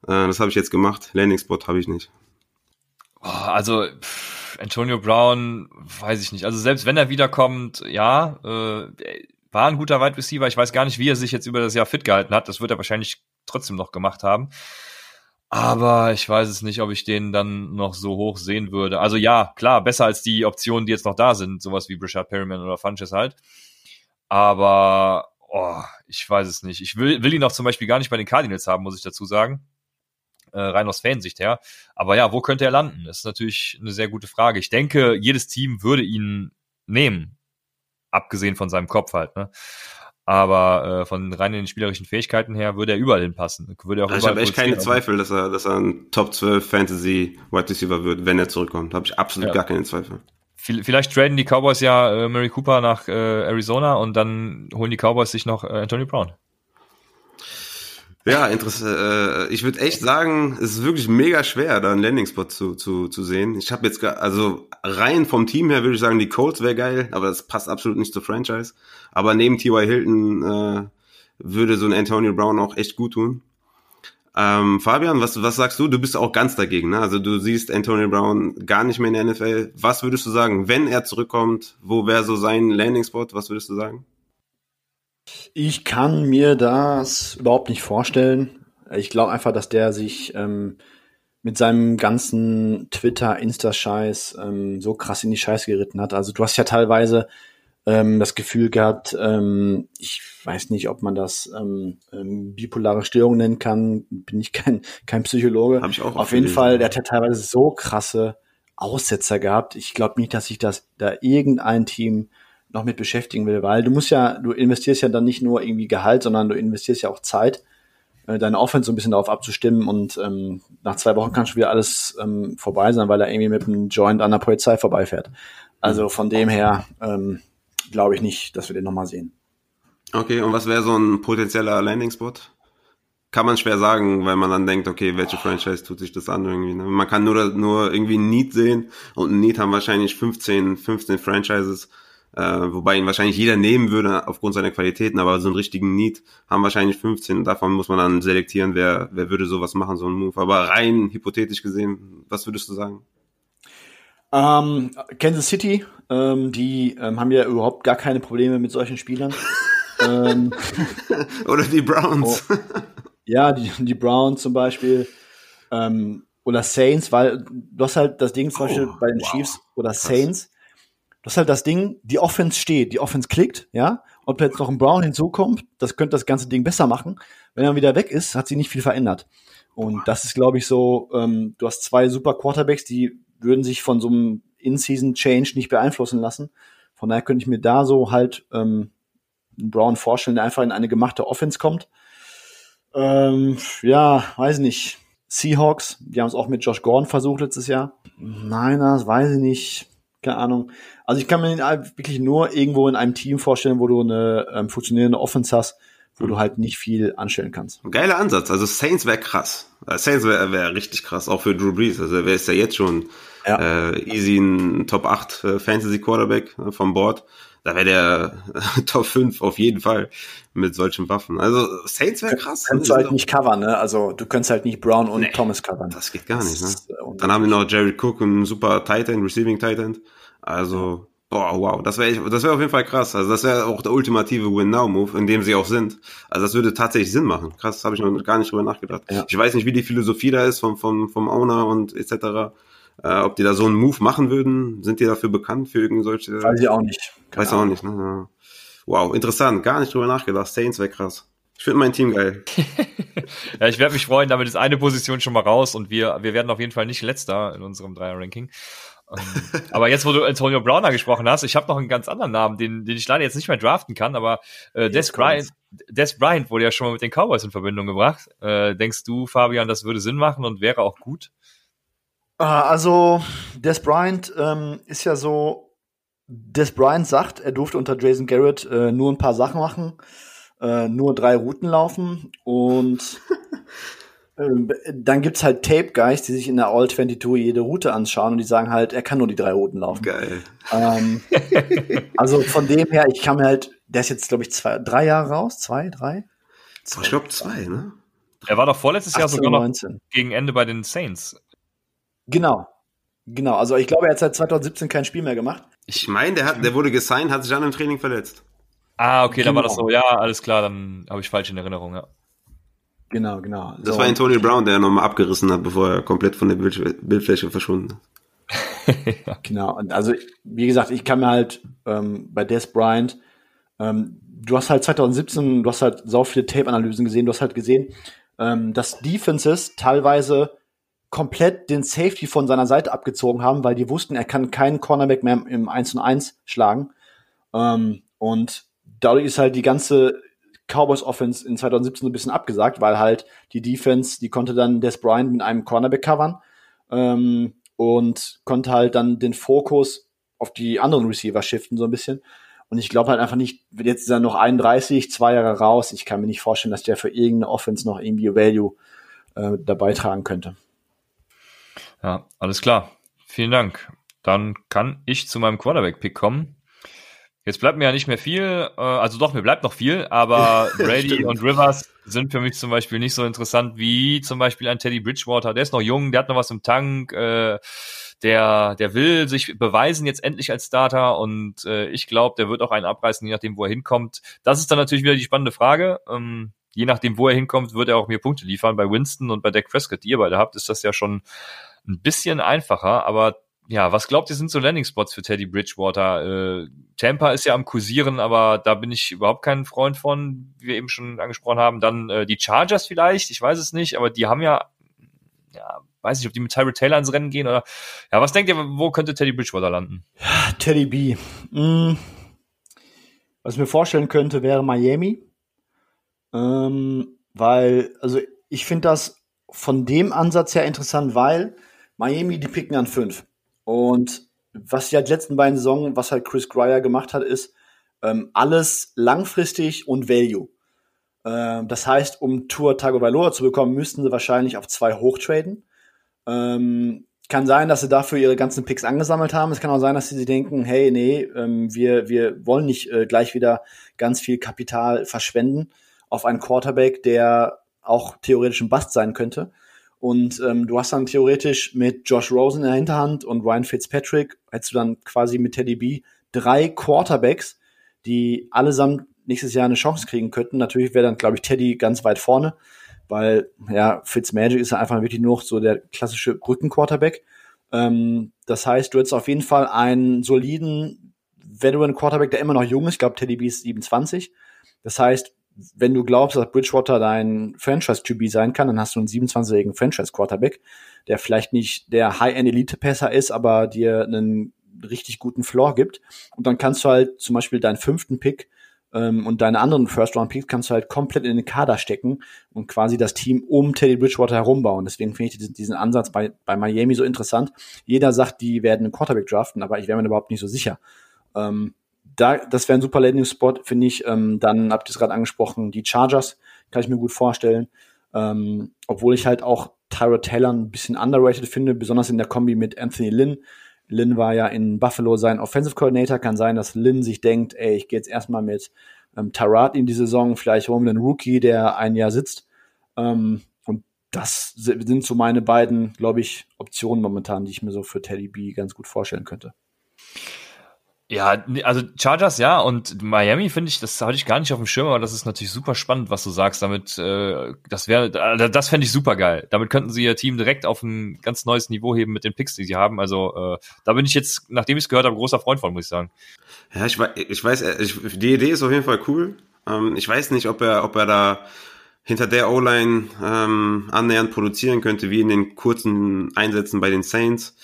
Äh, das habe ich jetzt gemacht. Landing Spot habe ich nicht. Oh, also pff, Antonio Brown, weiß ich nicht. Also selbst wenn er wiederkommt, ja, äh, war ein guter Wide Receiver. Ich weiß gar nicht, wie er sich jetzt über das Jahr fit gehalten hat. Das wird er wahrscheinlich trotzdem noch gemacht haben. Aber ich weiß es nicht, ob ich den dann noch so hoch sehen würde. Also ja, klar, besser als die Optionen, die jetzt noch da sind, sowas wie Brishard Perryman oder Funches halt. Aber oh, ich weiß es nicht. Ich will, will ihn auch zum Beispiel gar nicht bei den Cardinals haben, muss ich dazu sagen. Äh, rein aus Fansicht her. Aber ja, wo könnte er landen? Das ist natürlich eine sehr gute Frage. Ich denke, jedes Team würde ihn nehmen. Abgesehen von seinem Kopf halt, ne? Aber äh, von rein den spielerischen Fähigkeiten her würde er überall hinpassen. Würde auch ich habe echt keine Zweifel, dass er, dass er ein Top 12 Fantasy Wide Receiver wird, wenn er zurückkommt. Habe ich absolut ja. gar keine Zweifel. Vielleicht traden die Cowboys ja äh, Mary Cooper nach äh, Arizona und dann holen die Cowboys sich noch äh, Anthony Brown. Ja, interessant. Äh, ich würde echt sagen, es ist wirklich mega schwer, da einen Landing-Spot zu, zu, zu sehen. Ich habe jetzt, also rein vom Team her würde ich sagen, die Colts wäre geil, aber das passt absolut nicht zur Franchise. Aber neben T.Y. Hilton äh, würde so ein Antonio Brown auch echt gut tun. Ähm, Fabian, was, was sagst du? Du bist auch ganz dagegen, ne? Also du siehst Antonio Brown gar nicht mehr in der NFL. Was würdest du sagen, wenn er zurückkommt? Wo wäre so sein Landing-Spot? Was würdest du sagen? Ich kann mir das überhaupt nicht vorstellen. Ich glaube einfach, dass der sich ähm, mit seinem ganzen Twitter, Insta-Scheiß ähm, so krass in die Scheiße geritten hat. Also du hast ja teilweise ähm, das Gefühl gehabt, ähm, ich weiß nicht, ob man das ähm, ähm, bipolare Störung nennen kann, bin ich kein, kein Psychologe. Hab ich auch Auf jeden Fall, der hat ja teilweise so krasse Aussetzer gehabt. Ich glaube nicht, dass sich das da irgendein Team noch mit beschäftigen will, weil du musst ja, du investierst ja dann nicht nur irgendwie Gehalt, sondern du investierst ja auch Zeit, äh, deine Offense so ein bisschen darauf abzustimmen und ähm, nach zwei Wochen kann schon wieder alles ähm, vorbei sein, weil er irgendwie mit einem Joint an der Polizei vorbeifährt. Also von dem her ähm, glaube ich nicht, dass wir den nochmal sehen. Okay, und was wäre so ein potenzieller Landing-Spot? Kann man schwer sagen, weil man dann denkt, okay, welche Franchise tut sich das an irgendwie. Ne? Man kann nur, nur irgendwie ein Need sehen und ein Need haben wahrscheinlich 15, 15 Franchises äh, wobei ihn wahrscheinlich jeder nehmen würde aufgrund seiner Qualitäten, aber so einen richtigen Need haben wahrscheinlich 15 und davon muss man dann selektieren, wer, wer würde sowas machen, so einen Move. Aber rein hypothetisch gesehen, was würdest du sagen? Ähm, Kansas City, ähm, die ähm, haben ja überhaupt gar keine Probleme mit solchen Spielern. ähm, oder die Browns. Oh, ja, die, die Browns zum Beispiel. Ähm, oder Saints, weil du hast halt das Ding zum Beispiel oh, bei den wow. Chiefs oder Saints, das ist halt das Ding, die Offense steht, die Offense klickt, ja. Ob jetzt noch ein Brown hinzukommt, das könnte das ganze Ding besser machen. Wenn er wieder weg ist, hat sich nicht viel verändert. Und das ist, glaube ich, so, ähm, du hast zwei super Quarterbacks, die würden sich von so einem In-Season-Change nicht beeinflussen lassen. Von daher könnte ich mir da so halt ähm, einen Brown vorstellen, der einfach in eine gemachte Offense kommt. Ähm, ja, weiß nicht. Seahawks, die haben es auch mit Josh Gordon versucht letztes Jahr. Nein, das weiß ich nicht keine Ahnung. Also ich kann mir wirklich nur irgendwo in einem Team vorstellen, wo du eine ähm, funktionierende Offense hast, wo du halt nicht viel anstellen kannst. Geiler Ansatz. Also Saints wäre krass. Äh, Saints wäre wär richtig krass, auch für Drew Brees. Also wer ist ja jetzt schon ja. äh, easy ein Top 8 äh, Fantasy Quarterback äh, vom Board. Da wäre der Top 5 auf jeden Fall mit solchen Waffen. Also Saints wäre krass. Kannst du halt nicht covern, ne? Also du könntest halt nicht Brown und nee, Thomas covern. Das geht gar nicht, ne? Äh, Dann haben wir noch Jared Cook, ein super Titan, Receiving Titan. Also, boah, wow, das wäre das wäre auf jeden Fall krass. Also das wäre auch der ultimative Win-Now-Move, in dem sie auch sind. Also das würde tatsächlich Sinn machen. Krass, habe ich noch gar nicht drüber nachgedacht. Ja. Ich weiß nicht, wie die Philosophie da ist vom, vom, vom Owner und etc. Äh, ob die da so einen Move machen würden, sind die dafür bekannt für irgend solche? Weiß ich auch nicht. Keine weiß auch nicht, ne? Wow, interessant, gar nicht drüber nachgedacht. Saints wäre krass. Ich finde mein Team geil. ja, ich werde mich freuen, damit ist eine Position schon mal raus und wir, wir werden auf jeden Fall nicht letzter in unserem Dreier-Ranking. Ähm, aber jetzt, wo du Antonio Browner gesprochen hast, ich habe noch einen ganz anderen Namen, den, den ich leider jetzt nicht mehr draften kann, aber äh, Des Bryant, Des Bryant wurde ja schon mal mit den Cowboys in Verbindung gebracht. Äh, denkst du, Fabian, das würde Sinn machen und wäre auch gut? Ah, also, Des Bryant ähm, ist ja so Des Bryant sagt, er durfte unter Jason Garrett äh, nur ein paar Sachen machen, äh, nur drei Routen laufen und ähm, dann gibt's halt Tape Guys, die sich in der All 22 jede Route anschauen und die sagen halt, er kann nur die drei Routen laufen. Geil. Ähm, also von dem her, ich kann mir halt, der ist jetzt glaube ich zwei, drei Jahre raus, zwei, drei. Ich glaube zwei, ne? Er war doch vorletztes Jahr 18, sogar noch 19. gegen Ende bei den Saints. Genau, genau. Also ich glaube, er hat seit 2017 kein Spiel mehr gemacht. Ich meine, der, hat, der wurde gesigned, hat sich dann im Training verletzt. Ah, okay, dann war das Genau. so. Ja, alles klar, dann habe ich falsch in Erinnerung, ja. Genau, genau. Das So, war Antonio Brown, der nochmal abgerissen hat, bevor er komplett von der Bild Bildfläche verschwunden ist. Genau. Und also, wie gesagt, ich kann mir halt ähm, bei Des Bryant, ähm, du hast halt 2017, du hast halt sau viele Tape-Analysen gesehen, du hast halt gesehen, ähm, dass Defenses teilweise komplett den Safety von seiner Seite abgezogen haben, weil die wussten, er kann keinen Cornerback mehr im 1 und 1 schlagen. Ähm, und dadurch ist halt die ganze Cowboys Offense in 2017 so ein bisschen abgesagt, weil halt die Defense, die konnte dann Des Bryant mit einem Cornerback covern ähm, und konnte halt dann den Fokus auf die anderen Receiver shiften so ein bisschen. Und ich glaube halt einfach nicht, jetzt ist er noch 31, zwei Jahre raus. Ich kann mir nicht vorstellen, dass der für irgendeine Offense noch irgendwie Value äh, dabei tragen könnte. Ja, alles klar. Vielen Dank. Dann kann ich zu meinem Quarterback-Pick kommen. Jetzt bleibt mir ja nicht mehr viel, äh, also doch, mir bleibt noch viel, aber Brady und Rivers sind für mich zum Beispiel nicht so interessant wie zum Beispiel ein Teddy Bridgewater. Der ist noch jung, der hat noch was im Tank, äh, der, der will sich beweisen jetzt endlich als Starter und äh, ich glaube, der wird auch einen abreißen, je nachdem, wo er hinkommt. Das ist dann natürlich wieder die spannende Frage. Ähm, je nachdem, wo er hinkommt, wird er auch mir Punkte liefern. Bei Winston und bei Dak Prescott, die ihr beide habt, ist das ja schon ein bisschen einfacher, aber ja, was glaubt ihr, sind so Landing-Spots für Teddy Bridgewater? Äh, Tampa ist ja am Kursieren, aber da bin ich überhaupt kein Freund von, wie wir eben schon angesprochen haben. Dann äh, die Chargers vielleicht, ich weiß es nicht, aber die haben ja, ja, weiß nicht, ob die mit Tyrell Taylor ins Rennen gehen oder, ja, was denkt ihr, wo könnte Teddy Bridgewater landen? Teddy B. Mm. Was ich mir vorstellen könnte, wäre Miami. Ähm, weil, also ich finde das von dem Ansatz her interessant, weil Miami, die picken an fünf. Und was die halt letzten beiden Saison, was halt Chris Greyer gemacht hat, ist ähm, alles langfristig und Value. Ähm, das heißt, um Tour Tagovailoa zu bekommen, müssten sie wahrscheinlich auf zwei hochtraden. Ähm, kann sein, dass sie dafür ihre ganzen Picks angesammelt haben. Es kann auch sein, dass sie denken, hey, nee, ähm, wir, wir wollen nicht äh, gleich wieder ganz viel Kapital verschwenden auf einen Quarterback, der auch theoretisch ein Bust sein könnte. Und ähm, du hast dann theoretisch mit Josh Rosen in der Hinterhand und Ryan Fitzpatrick, hättest du dann quasi mit Teddy B drei Quarterbacks, die allesamt nächstes Jahr eine Chance kriegen könnten. Natürlich wäre dann, glaube ich, Teddy ganz weit vorne, weil ja, Fitzmagic ist ja einfach wirklich nur so der klassische Brückenquarterback. Ähm, das heißt, du hättest auf jeden Fall einen soliden Veteran Quarterback, der immer noch jung ist. Ich glaube, Teddy B ist 27. Das heißt, wenn du glaubst, dass Bridgewater dein Franchise-QB sein kann, dann hast du einen 27-jährigen Franchise-Quarterback, der vielleicht nicht der High-End-Elite-Passer ist, aber dir einen richtig guten Floor gibt. Und dann kannst du halt zum Beispiel deinen fünften Pick ähm, und deine anderen First-Round-Picks kannst du halt komplett in den Kader stecken und quasi das Team um Teddy Bridgewater herumbauen. Deswegen finde ich diesen, diesen Ansatz bei, bei Miami so interessant. Jeder sagt, die werden einen Quarterback draften, aber ich wäre mir überhaupt nicht so sicher. Ähm, da, das wäre ein super Landing-Spot, finde ich. Ähm, dann habt ihr es gerade angesprochen, die Chargers, kann ich mir gut vorstellen. Ähm, obwohl ich halt auch Tyra Taylor ein bisschen underrated finde, besonders in der Kombi mit Anthony Lynn. Lynn war ja in Buffalo sein Offensive Coordinator. Kann sein, dass Lynn sich denkt, ey, ich gehe jetzt erstmal mit ähm, Tyrod in die Saison, vielleicht holen wir einen Rookie, der ein Jahr sitzt. Ähm, und das sind so meine beiden, glaube ich, Optionen momentan, die ich mir so für Teddy B ganz gut vorstellen könnte. Ja, also Chargers ja und Miami finde ich, das hatte ich gar nicht auf dem Schirm, aber das ist natürlich super spannend, was du sagst. Damit, äh, das wäre, das fände ich super geil. Damit könnten sie ihr Team direkt auf ein ganz neues Niveau heben mit den Picks, die sie haben. Also äh, da bin ich jetzt, nachdem ich es gehört habe, großer Freund von, muss ich sagen. Ja, ich, ich weiß, äh, ich, die Idee ist auf jeden Fall cool. Ähm, ich weiß nicht, ob er, ob er da hinter der O-Line ähm, annähernd produzieren könnte, wie in den kurzen Einsätzen bei den Saints.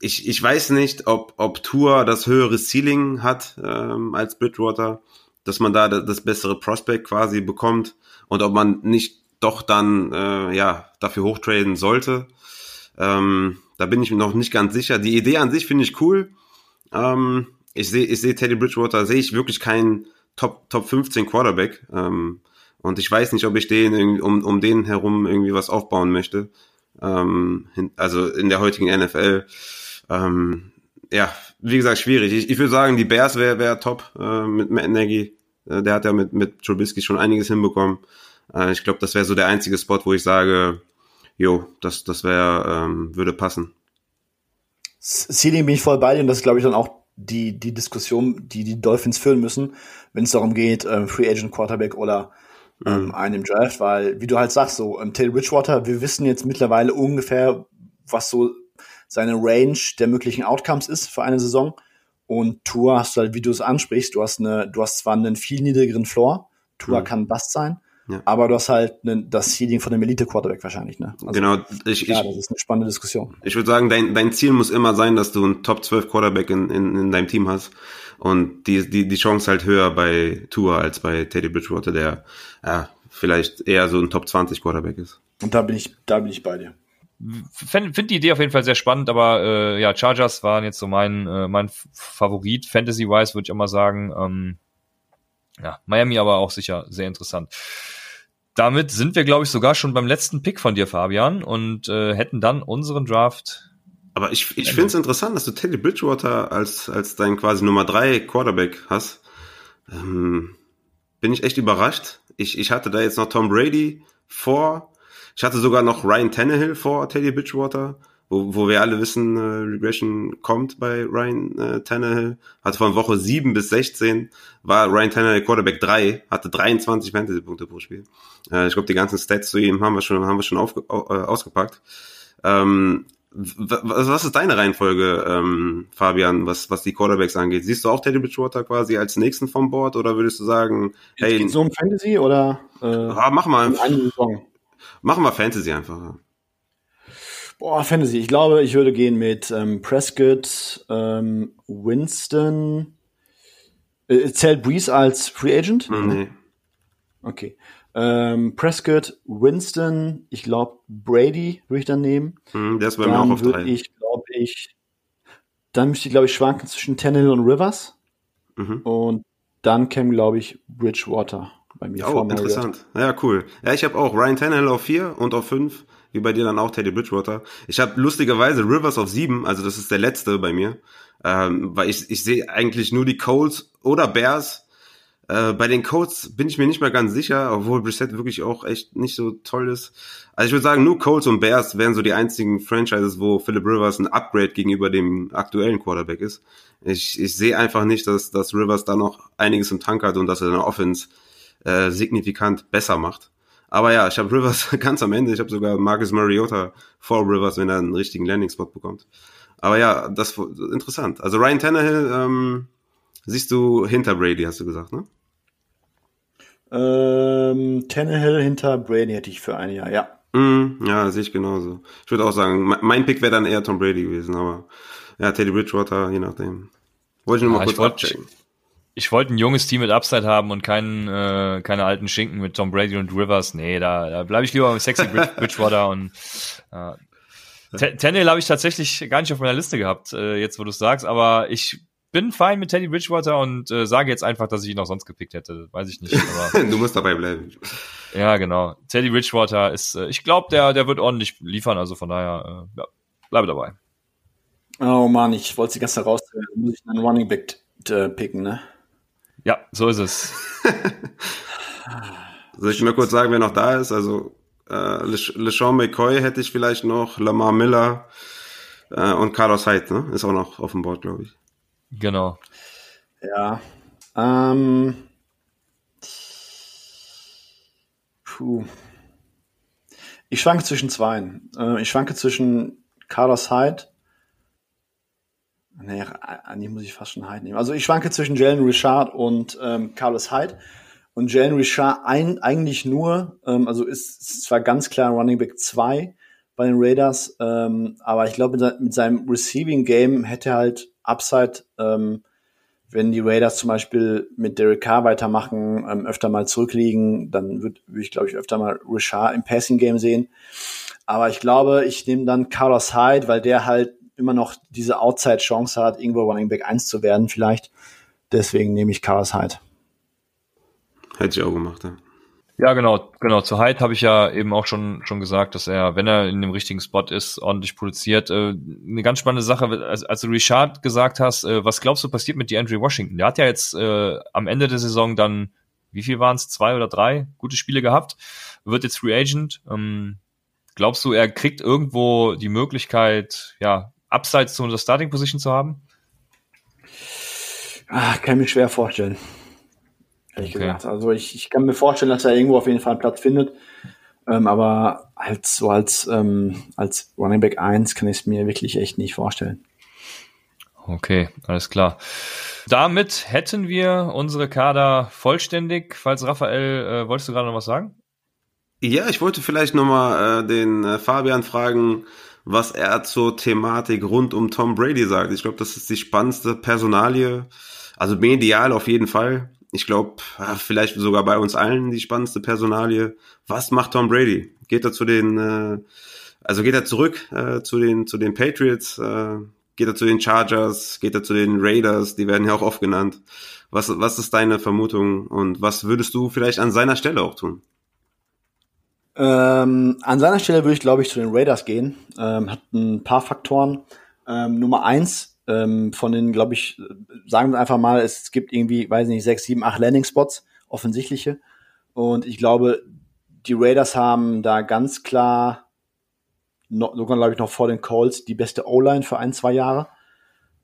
Ich, ich weiß nicht, ob, ob Tour das höhere Ceiling hat ähm, als Bridgewater, dass man da das, bessere Prospect quasi bekommt und ob man nicht doch dann äh, ja dafür hochtraden sollte. Ähm, da bin ich mir noch nicht ganz sicher. Die Idee an sich finde ich cool. Ähm, ich sehe ich sehe Teddy Bridgewater, sehe ich wirklich keinen Top, Top 15 Quarterback. Ähm, und ich weiß nicht, ob ich den um, um den herum irgendwie was aufbauen möchte. Ähm, also in der heutigen NFL. Ähm, ja, wie gesagt, schwierig. Ich, ich würde sagen, die Bears wäre wär top äh, mit Matt Nagy. Äh, der hat ja mit, mit Trubisky schon einiges hinbekommen. Äh, ich glaube, das wäre so der einzige Spot, wo ich sage, jo, das, das wäre, ähm, würde passen. Ceiling bin ich voll bei dir und das ist, glaube ich, dann auch die, die Diskussion, die die Dolphins führen müssen, wenn es darum geht, ähm, Free Agent Quarterback oder ähm, mhm. einen im Draft, weil, wie du halt sagst, so, ähm, Taylor Bridgewater, wir wissen jetzt mittlerweile ungefähr, was so seine Range der möglichen Outcomes ist für eine Saison. Und Tour hast du halt, wie du es ansprichst, du hast eine, du hast zwar einen viel niedrigeren Floor, Tour mhm. kann Bust sein, ja. aber du hast halt ne, das Seeding von dem Elite-Quarterback wahrscheinlich, ne? Also, genau, ich, ja, das ist eine spannende Diskussion. Ich würde sagen, dein, dein Ziel muss immer sein, dass du einen Top 12 Quarterback in, in, in deinem Team hast. Und die, die, die Chance halt höher bei Tour als bei Teddy Bridgewater, der ja, vielleicht eher so ein Top 20 Quarterback ist. Und da bin ich, da bin ich bei dir finde find die Idee auf jeden Fall sehr spannend, aber äh, ja, Chargers waren jetzt so mein, äh, mein Favorit, Fantasy-wise würde ich immer sagen. Ähm, ja, Miami aber auch sicher sehr interessant. Damit sind wir, glaube ich, sogar schon beim letzten Pick von dir, Fabian, und äh, hätten dann unseren Draft. Aber ich, ich finde es interessant, dass du Teddy Bridgewater als, als dein quasi Nummer drei Quarterback hast. Ähm, bin ich echt überrascht. Ich, ich hatte da jetzt noch Tom Brady vor ich hatte sogar noch Ryan Tannehill vor Teddy Bridgewater, wo, wo wir alle wissen, äh, Regression kommt bei Ryan äh, Tannehill. Hatte von Woche 7 bis 16 war Ryan Tannehill Quarterback 3, hatte 23 Fantasy-Punkte pro Spiel. Äh, ich glaube, die ganzen Stats zu ihm haben wir schon, haben wir schon auf, äh, ausgepackt. Ähm, was, was ist deine Reihenfolge, ähm, Fabian, was, was die Quarterbacks angeht? Siehst du auch Teddy Bridgewater quasi als nächsten vom Board oder würdest du sagen, hey. Geht's so um Fantasy oder? Äh, ah, mach mal. Saison. Machen wir Fantasy einfach. Boah, Fantasy. Ich glaube, ich würde gehen mit ähm, Prescott, ähm, Winston. Äh, zählt Breeze als Free Agent? Nee. Okay. Ähm, Prescott, Winston, ich glaube Brady würde ich dann nehmen. Hm, der ist bei mir auch auf drei. Ich glaube ich, dann müsste ich glaube ich schwanken zwischen Tannehill und Rivers. Mhm. Und dann käme glaube ich Bridgewater bei mir. Oh, interessant. Ja, cool. Ja, ich habe auch Ryan Tannehill auf 4 und auf 5, wie bei dir dann auch Teddy Bridgewater. Ich habe lustigerweise Rivers auf 7, also das ist der letzte bei mir, ähm, weil ich, ich sehe eigentlich nur die Colts oder Bears. Äh, bei den Colts bin ich mir nicht mehr ganz sicher, obwohl Brissett wirklich auch echt nicht so toll ist. Also ich würde sagen, nur Colts und Bears wären so die einzigen Franchises, wo Philip Rivers ein Upgrade gegenüber dem aktuellen Quarterback ist. Ich, ich sehe einfach nicht, dass, dass Rivers da noch einiges im Tank hat und dass er eine Offense äh, signifikant besser macht. Aber ja, ich habe Rivers ganz am Ende. Ich habe sogar Marcus Mariota vor Rivers, wenn er einen richtigen Landing-Spot bekommt. Aber ja, das ist interessant. Also Ryan Tannehill ähm, siehst du hinter Brady, hast du gesagt, ne? Ähm, Tannehill hinter Brady hätte ich für ein Jahr, ja. Mm, ja, sehe ich genauso. Ich würde auch sagen, mein Pick wäre dann eher Tom Brady gewesen, aber ja, Teddy Bridgewater, je nachdem. Wollte ich nur mal ja, kurz abchecken ich wollte ein junges Team mit Upside haben und keinen, äh, keine alten Schinken mit Tom Brady und Rivers. Nee, da, da bleibe ich lieber mit Sexy Bridgewater und äh, Tannehill habe ich tatsächlich gar nicht auf meiner Liste gehabt, äh, jetzt wo du es sagst, aber ich bin fein mit Teddy Bridgewater und äh, sage jetzt einfach, dass ich ihn auch sonst gepickt hätte. Weiß ich nicht. Aber, du musst dabei bleiben. Ja, genau. Teddy Bridgewater ist, äh, ich glaube, der, der wird ordentlich liefern, also von daher, äh, ja, bleibe dabei. Oh Mann, ich wollte sie gestern raus, muss ich einen Running Back äh, picken, ne? Ja, so ist es. Soll ich mal kurz sagen, wer noch da ist? Also äh, LeSean McCoy hätte ich vielleicht noch, Lamar Miller äh, und Carlos Hyde, ne? Ist auch noch auf dem Board, glaube ich. Genau. Ja. Ähm, puh. Ich schwanke zwischen zwei. Äh, ich schwanke zwischen Carlos Hyde Nee, die muss ich fast schon Hyde nehmen. Also ich schwanke zwischen Jalen Richard und ähm, Carlos Hyde. Und Jalen Richard ein, eigentlich nur, ähm, also ist, ist zwar ganz klar Running Back 2 bei den Raiders, ähm, aber ich glaube, mit, mit, seinem Receiving Game hätte er halt Upside, ähm, wenn die Raiders zum Beispiel mit Derek Carr weitermachen, ähm, öfter mal zurückliegen, dann würde würd ich, glaube ich, öfter mal Richard im Passing Game sehen. Aber ich glaube, ich nehme dann Carlos Hyde, weil der halt immer noch diese Outside-Chance hat, irgendwo Running Back 1 zu werden, vielleicht. Deswegen nehme ich Chaos Hyde. Hätte ich auch gemacht, ja. Ja, genau, genau. Zu Hyde habe ich ja eben auch schon schon gesagt, dass er, wenn er in dem richtigen Spot ist, ordentlich produziert. Äh, eine ganz spannende Sache, als, als du Richard gesagt hast, äh, was glaubst du passiert mit DeAndre Washington? Der hat ja jetzt äh, am Ende der Saison dann, wie viel waren es, zwei oder drei gute Spiele gehabt, wird jetzt Free Agent. Ähm, glaubst du, er kriegt irgendwo die Möglichkeit, ja, abseits zu unserer Starting Position zu haben? Ach, kann ich mir schwer vorstellen ehrlich okay. gesagt. Also ich, ich kann mir vorstellen, dass er irgendwo auf jeden Fall einen Platz findet. Ähm, aber als so als, ähm, als Running Back 1 kann ich es mir wirklich echt nicht vorstellen. Okay, alles klar. Damit hätten wir unsere Kader vollständig. Falls Raphael, äh, wolltest du gerade noch was sagen? Ja, ich wollte vielleicht nochmal äh, den äh, Fabian fragen, was er zur Thematik rund um Tom Brady sagt. Ich glaube, das ist die spannendste Personalie. Also medial auf jeden Fall ich glaube, vielleicht sogar bei uns allen die spannendste Personalie. Was macht Tom Brady? Geht er zu den, äh, also geht er zurück äh, zu den zu den Patriots? Äh, geht er zu den Chargers? Geht er zu den Raiders? Die werden ja auch oft genannt. Was was ist deine Vermutung und was würdest du vielleicht an seiner Stelle auch tun? Ähm, an seiner Stelle würde ich, glaube ich, zu den Raiders gehen. Ähm, hat ein paar Faktoren. Ähm, Nummer eins, ähm, von den, glaube ich, sagen wir einfach mal, es gibt irgendwie, weiß nicht, sechs, sieben, acht Landing-Spots, offensichtliche. Und ich glaube, die Raiders haben da ganz klar, noch, sogar glaube ich noch vor den Colts, die beste O-Line für ein, zwei Jahre.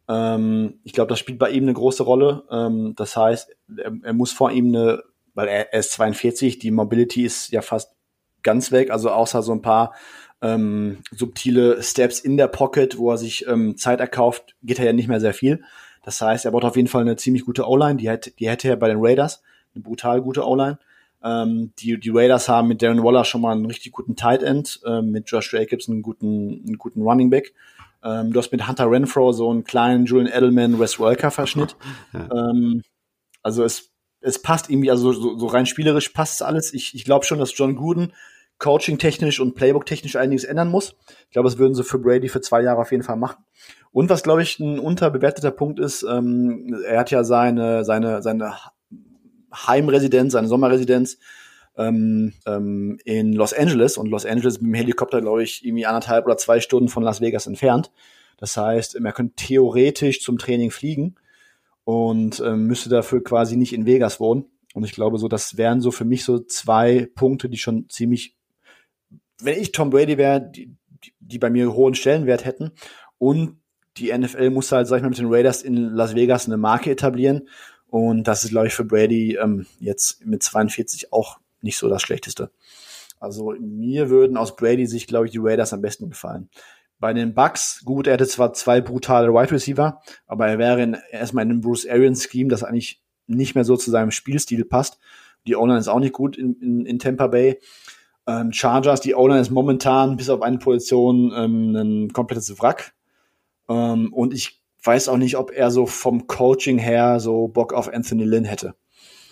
Ähm, ich glaube, das spielt bei ihm eine große Rolle. Ähm, das heißt, er, er, muss vor ihm eine, weil er, er ist 42, die Mobility ist ja fast ganz weg, also außer so ein paar ähm, subtile Steps in der Pocket, wo er sich ähm, Zeit erkauft, geht er ja nicht mehr sehr viel. Das heißt, er braucht auf jeden Fall eine ziemlich gute O-Line. Die, hätte, die hätte er bei den Raiders, eine brutal gute O-Line. Ähm, die, die Raiders haben mit Darren Waller schon mal einen richtig guten Tight End, ähm, mit Josh Jacobs einen guten, einen guten Running Back. Ähm, du hast mit Hunter Renfro so einen kleinen Julian Edelman, Wes Welker Verschnitt. Ja. Ähm, also es, es passt irgendwie, also so, so rein spielerisch passt alles. Ich, ich glaube schon, dass John Gooden coaching-technisch und Playbook-technisch einiges ändern muss. Ich glaube, das würden sie für Brady für zwei Jahre auf jeden Fall machen. Und was, glaube ich, ein unterbewerteter Punkt ist, ähm, er hat ja seine, seine, seine Heimresidenz, seine Sommerresidenz ähm, ähm, in Los Angeles. Und Los Angeles mit dem Helikopter, glaube ich, irgendwie anderthalb oder zwei Stunden von Las Vegas entfernt. Das heißt, er könnte theoretisch zum Training fliegen und ähm, müsste dafür quasi nicht in Vegas wohnen. Und ich glaube, so, das wären so für mich so zwei Punkte, die schon ziemlich wenn ich Tom Brady wäre, die, die bei mir hohen Stellenwert hätten und die NFL muss halt, sag ich mal, mit den Raiders in Las Vegas eine Marke etablieren. Und das ist, glaube ich, für Brady ähm, jetzt mit 42 auch nicht so das Schlechteste. Also mir würden aus Brady sich, glaube ich, die Raiders am besten gefallen. Bei den Bucks, gut, er hätte zwar zwei brutale Wide Receiver, aber er wäre in, erstmal in einem Bruce Arians Scheme, das eigentlich nicht mehr so zu seinem Spielstil passt. Die Owner ist auch nicht gut in, in, in Tampa Bay. Ähm, Chargers, die O-Line ist momentan bis auf eine Position ähm, ein komplettes Wrack. Ähm, und ich weiß auch nicht, ob er so vom Coaching her so Bock auf Anthony Lynn hätte.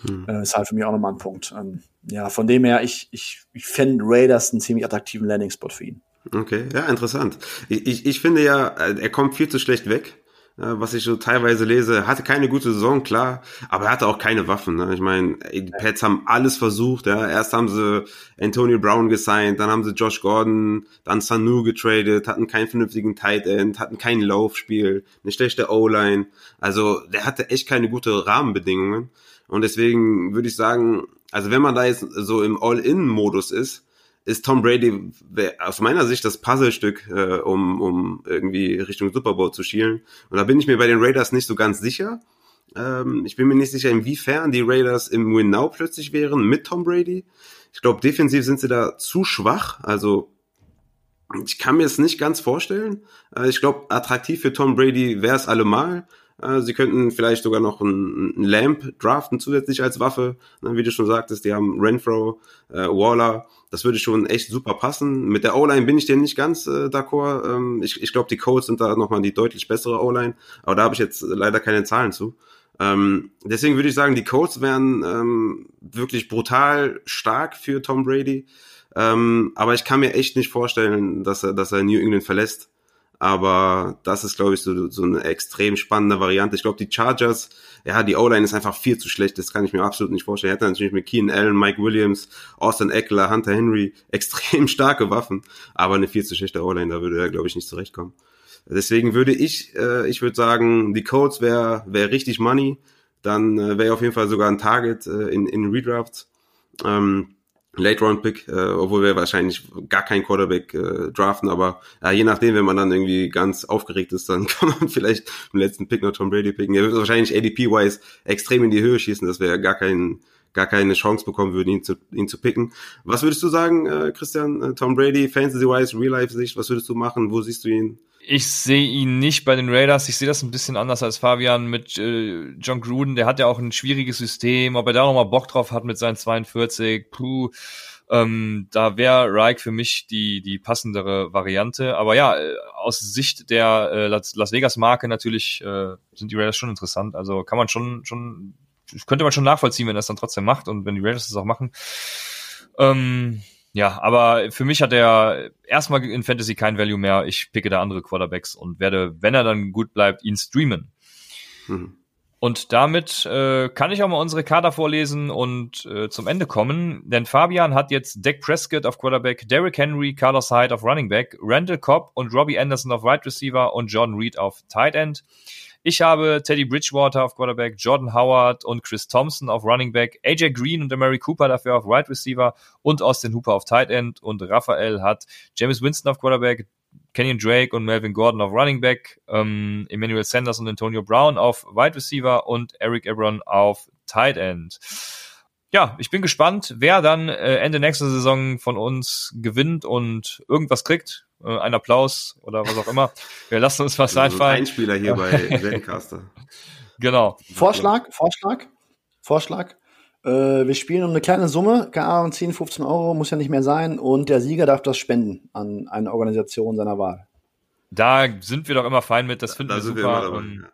Hm. Äh, ist halt für mich auch nochmal ein Punkt. Ähm, ja, von dem her, ich, ich, ich fände Raiders einen ziemlich attraktiven Landing-Spot für ihn. Okay, ja, interessant. Ich, ich, ich finde ja, äh, er kommt viel zu schlecht weg was ich so teilweise lese, hatte keine gute Saison, klar, aber er hatte auch keine Waffen. Ne? Ich meine, die Pets haben alles versucht. Ja? Erst haben sie Antonio Brown gesigned, dann haben sie Josh Gordon, dann Sanu getradet, hatten keinen vernünftigen Tight End, hatten kein Laufspiel, eine schlechte O-Line. Also der hatte echt keine gute Rahmenbedingungen. Und deswegen würde ich sagen, also wenn man da jetzt so im All-In-Modus ist, ist Tom Brady aus meiner Sicht das Puzzlestück, äh, um, um irgendwie Richtung Super Bowl zu schielen. Und da bin ich mir bei den Raiders nicht so ganz sicher. Ähm, ich bin mir nicht sicher, inwiefern die Raiders im Win Now plötzlich wären mit Tom Brady. Ich glaube, defensiv sind sie da zu schwach. Also ich kann mir es nicht ganz vorstellen. Äh, ich glaube, attraktiv für Tom Brady wäre es allemal. Äh, sie könnten vielleicht sogar noch ein, ein Lamp draften zusätzlich als Waffe. Wie du schon sagtest, die haben Renfro, äh, Waller. Das würde schon echt super passen. Mit der O-Line bin ich dir nicht ganz äh, d'accord. Ähm, ich ich glaube, die Colts sind da nochmal die deutlich bessere O-Line. Aber da habe ich jetzt leider keine Zahlen zu. Ähm, deswegen würde ich sagen, die Colts wären ähm, wirklich brutal stark für Tom Brady. Ähm, aber ich kann mir echt nicht vorstellen, dass er, dass er New England verlässt. Aber das ist, glaube ich, so, so eine extrem spannende Variante. Ich glaube, die Chargers, ja, die O-Line ist einfach viel zu schlecht, das kann ich mir absolut nicht vorstellen. Er hätte natürlich mit Keenan Allen, Mike Williams, Austin Eckler, Hunter Henry extrem starke Waffen, aber eine viel zu schlechte O-Line, da würde er, glaube ich, nicht zurechtkommen. Deswegen würde ich, äh, ich würde sagen, die Colts wäre wär richtig Money, dann äh, wäre auf jeden Fall sogar ein Target äh, in, in Redrafts. Ähm, Late Round Pick, äh, obwohl wir wahrscheinlich gar keinen Quarterback äh, draften, aber ja, je nachdem, wenn man dann irgendwie ganz aufgeregt ist, dann kann man vielleicht im letzten Pick noch Tom Brady picken. Er wird wahrscheinlich ADP-wise extrem in die Höhe schießen, dass wir ja gar keinen gar keine Chance bekommen würden, ihn zu, ihn zu picken. Was würdest du sagen, äh, Christian? Äh, Tom Brady, Fantasy-wise, Real-Life-Sicht, was würdest du machen? Wo siehst du ihn? Ich sehe ihn nicht bei den Raiders. Ich sehe das ein bisschen anders als Fabian mit äh, John Gruden. Der hat ja auch ein schwieriges System. Ob er da nochmal Bock drauf hat mit seinen 42, puh. Ähm, da wäre Reich für mich die, die passendere Variante. Aber ja, äh, aus Sicht der äh, Las Vegas Marke natürlich äh, sind die Raiders schon interessant. Also kann man schon, schon, könnte man schon nachvollziehen, wenn er es dann trotzdem macht und wenn die Raiders das auch machen. Ähm, ja, aber für mich hat er erstmal in Fantasy kein Value mehr. Ich picke da andere Quarterbacks und werde, wenn er dann gut bleibt, ihn streamen. Mhm. Und damit äh, kann ich auch mal unsere Kader vorlesen und äh, zum Ende kommen. Denn Fabian hat jetzt Dak Prescott auf Quarterback, Derrick Henry, Carlos Hyde auf Running Back, Randall Cobb und Robbie Anderson auf Wide right Receiver und Jordan Reed auf Tight End. Ich habe Teddy Bridgewater auf Quarterback, Jordan Howard und Chris Thompson auf Running Back, AJ Green und Mary Cooper dafür auf Wide Receiver und Austin Hooper auf Tight End und Raphael hat James Winston auf Quarterback, Kenyon Drake und Melvin Gordon auf Running Back, ähm, Emmanuel Sanders und Antonio Brown auf Wide Receiver und Eric Ebron auf Tight End. Ja, ich bin gespannt, wer dann äh, Ende nächster Saison von uns gewinnt und irgendwas kriegt äh, ein Applaus oder was auch immer. Wir lassen uns was also einfallen. Ein Spieler hier bei Zencaster. Genau. Vorschlag, Vorschlag, Vorschlag. Äh, wir spielen um eine kleine Summe, keine Ahnung, 10, 15 Euro, muss ja nicht mehr sein. Und der Sieger darf das spenden an eine Organisation seiner Wahl. Da sind wir doch immer fein mit, das finden da wir super. Wir dabei, ja.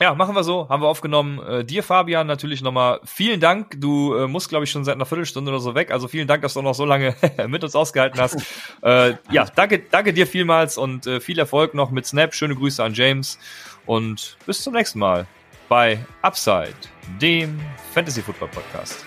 Ja, machen wir so, haben wir aufgenommen. Äh, dir, Fabian, natürlich nochmal vielen Dank. Du äh, musst, glaube ich, schon seit einer Viertelstunde oder so weg. Also vielen Dank, dass du noch so lange mit uns ausgehalten hast. äh, ja, danke, danke dir vielmals und äh, viel Erfolg noch mit Snap. Schöne Grüße an James und bis zum nächsten Mal bei Upside, dem Fantasy Football Podcast.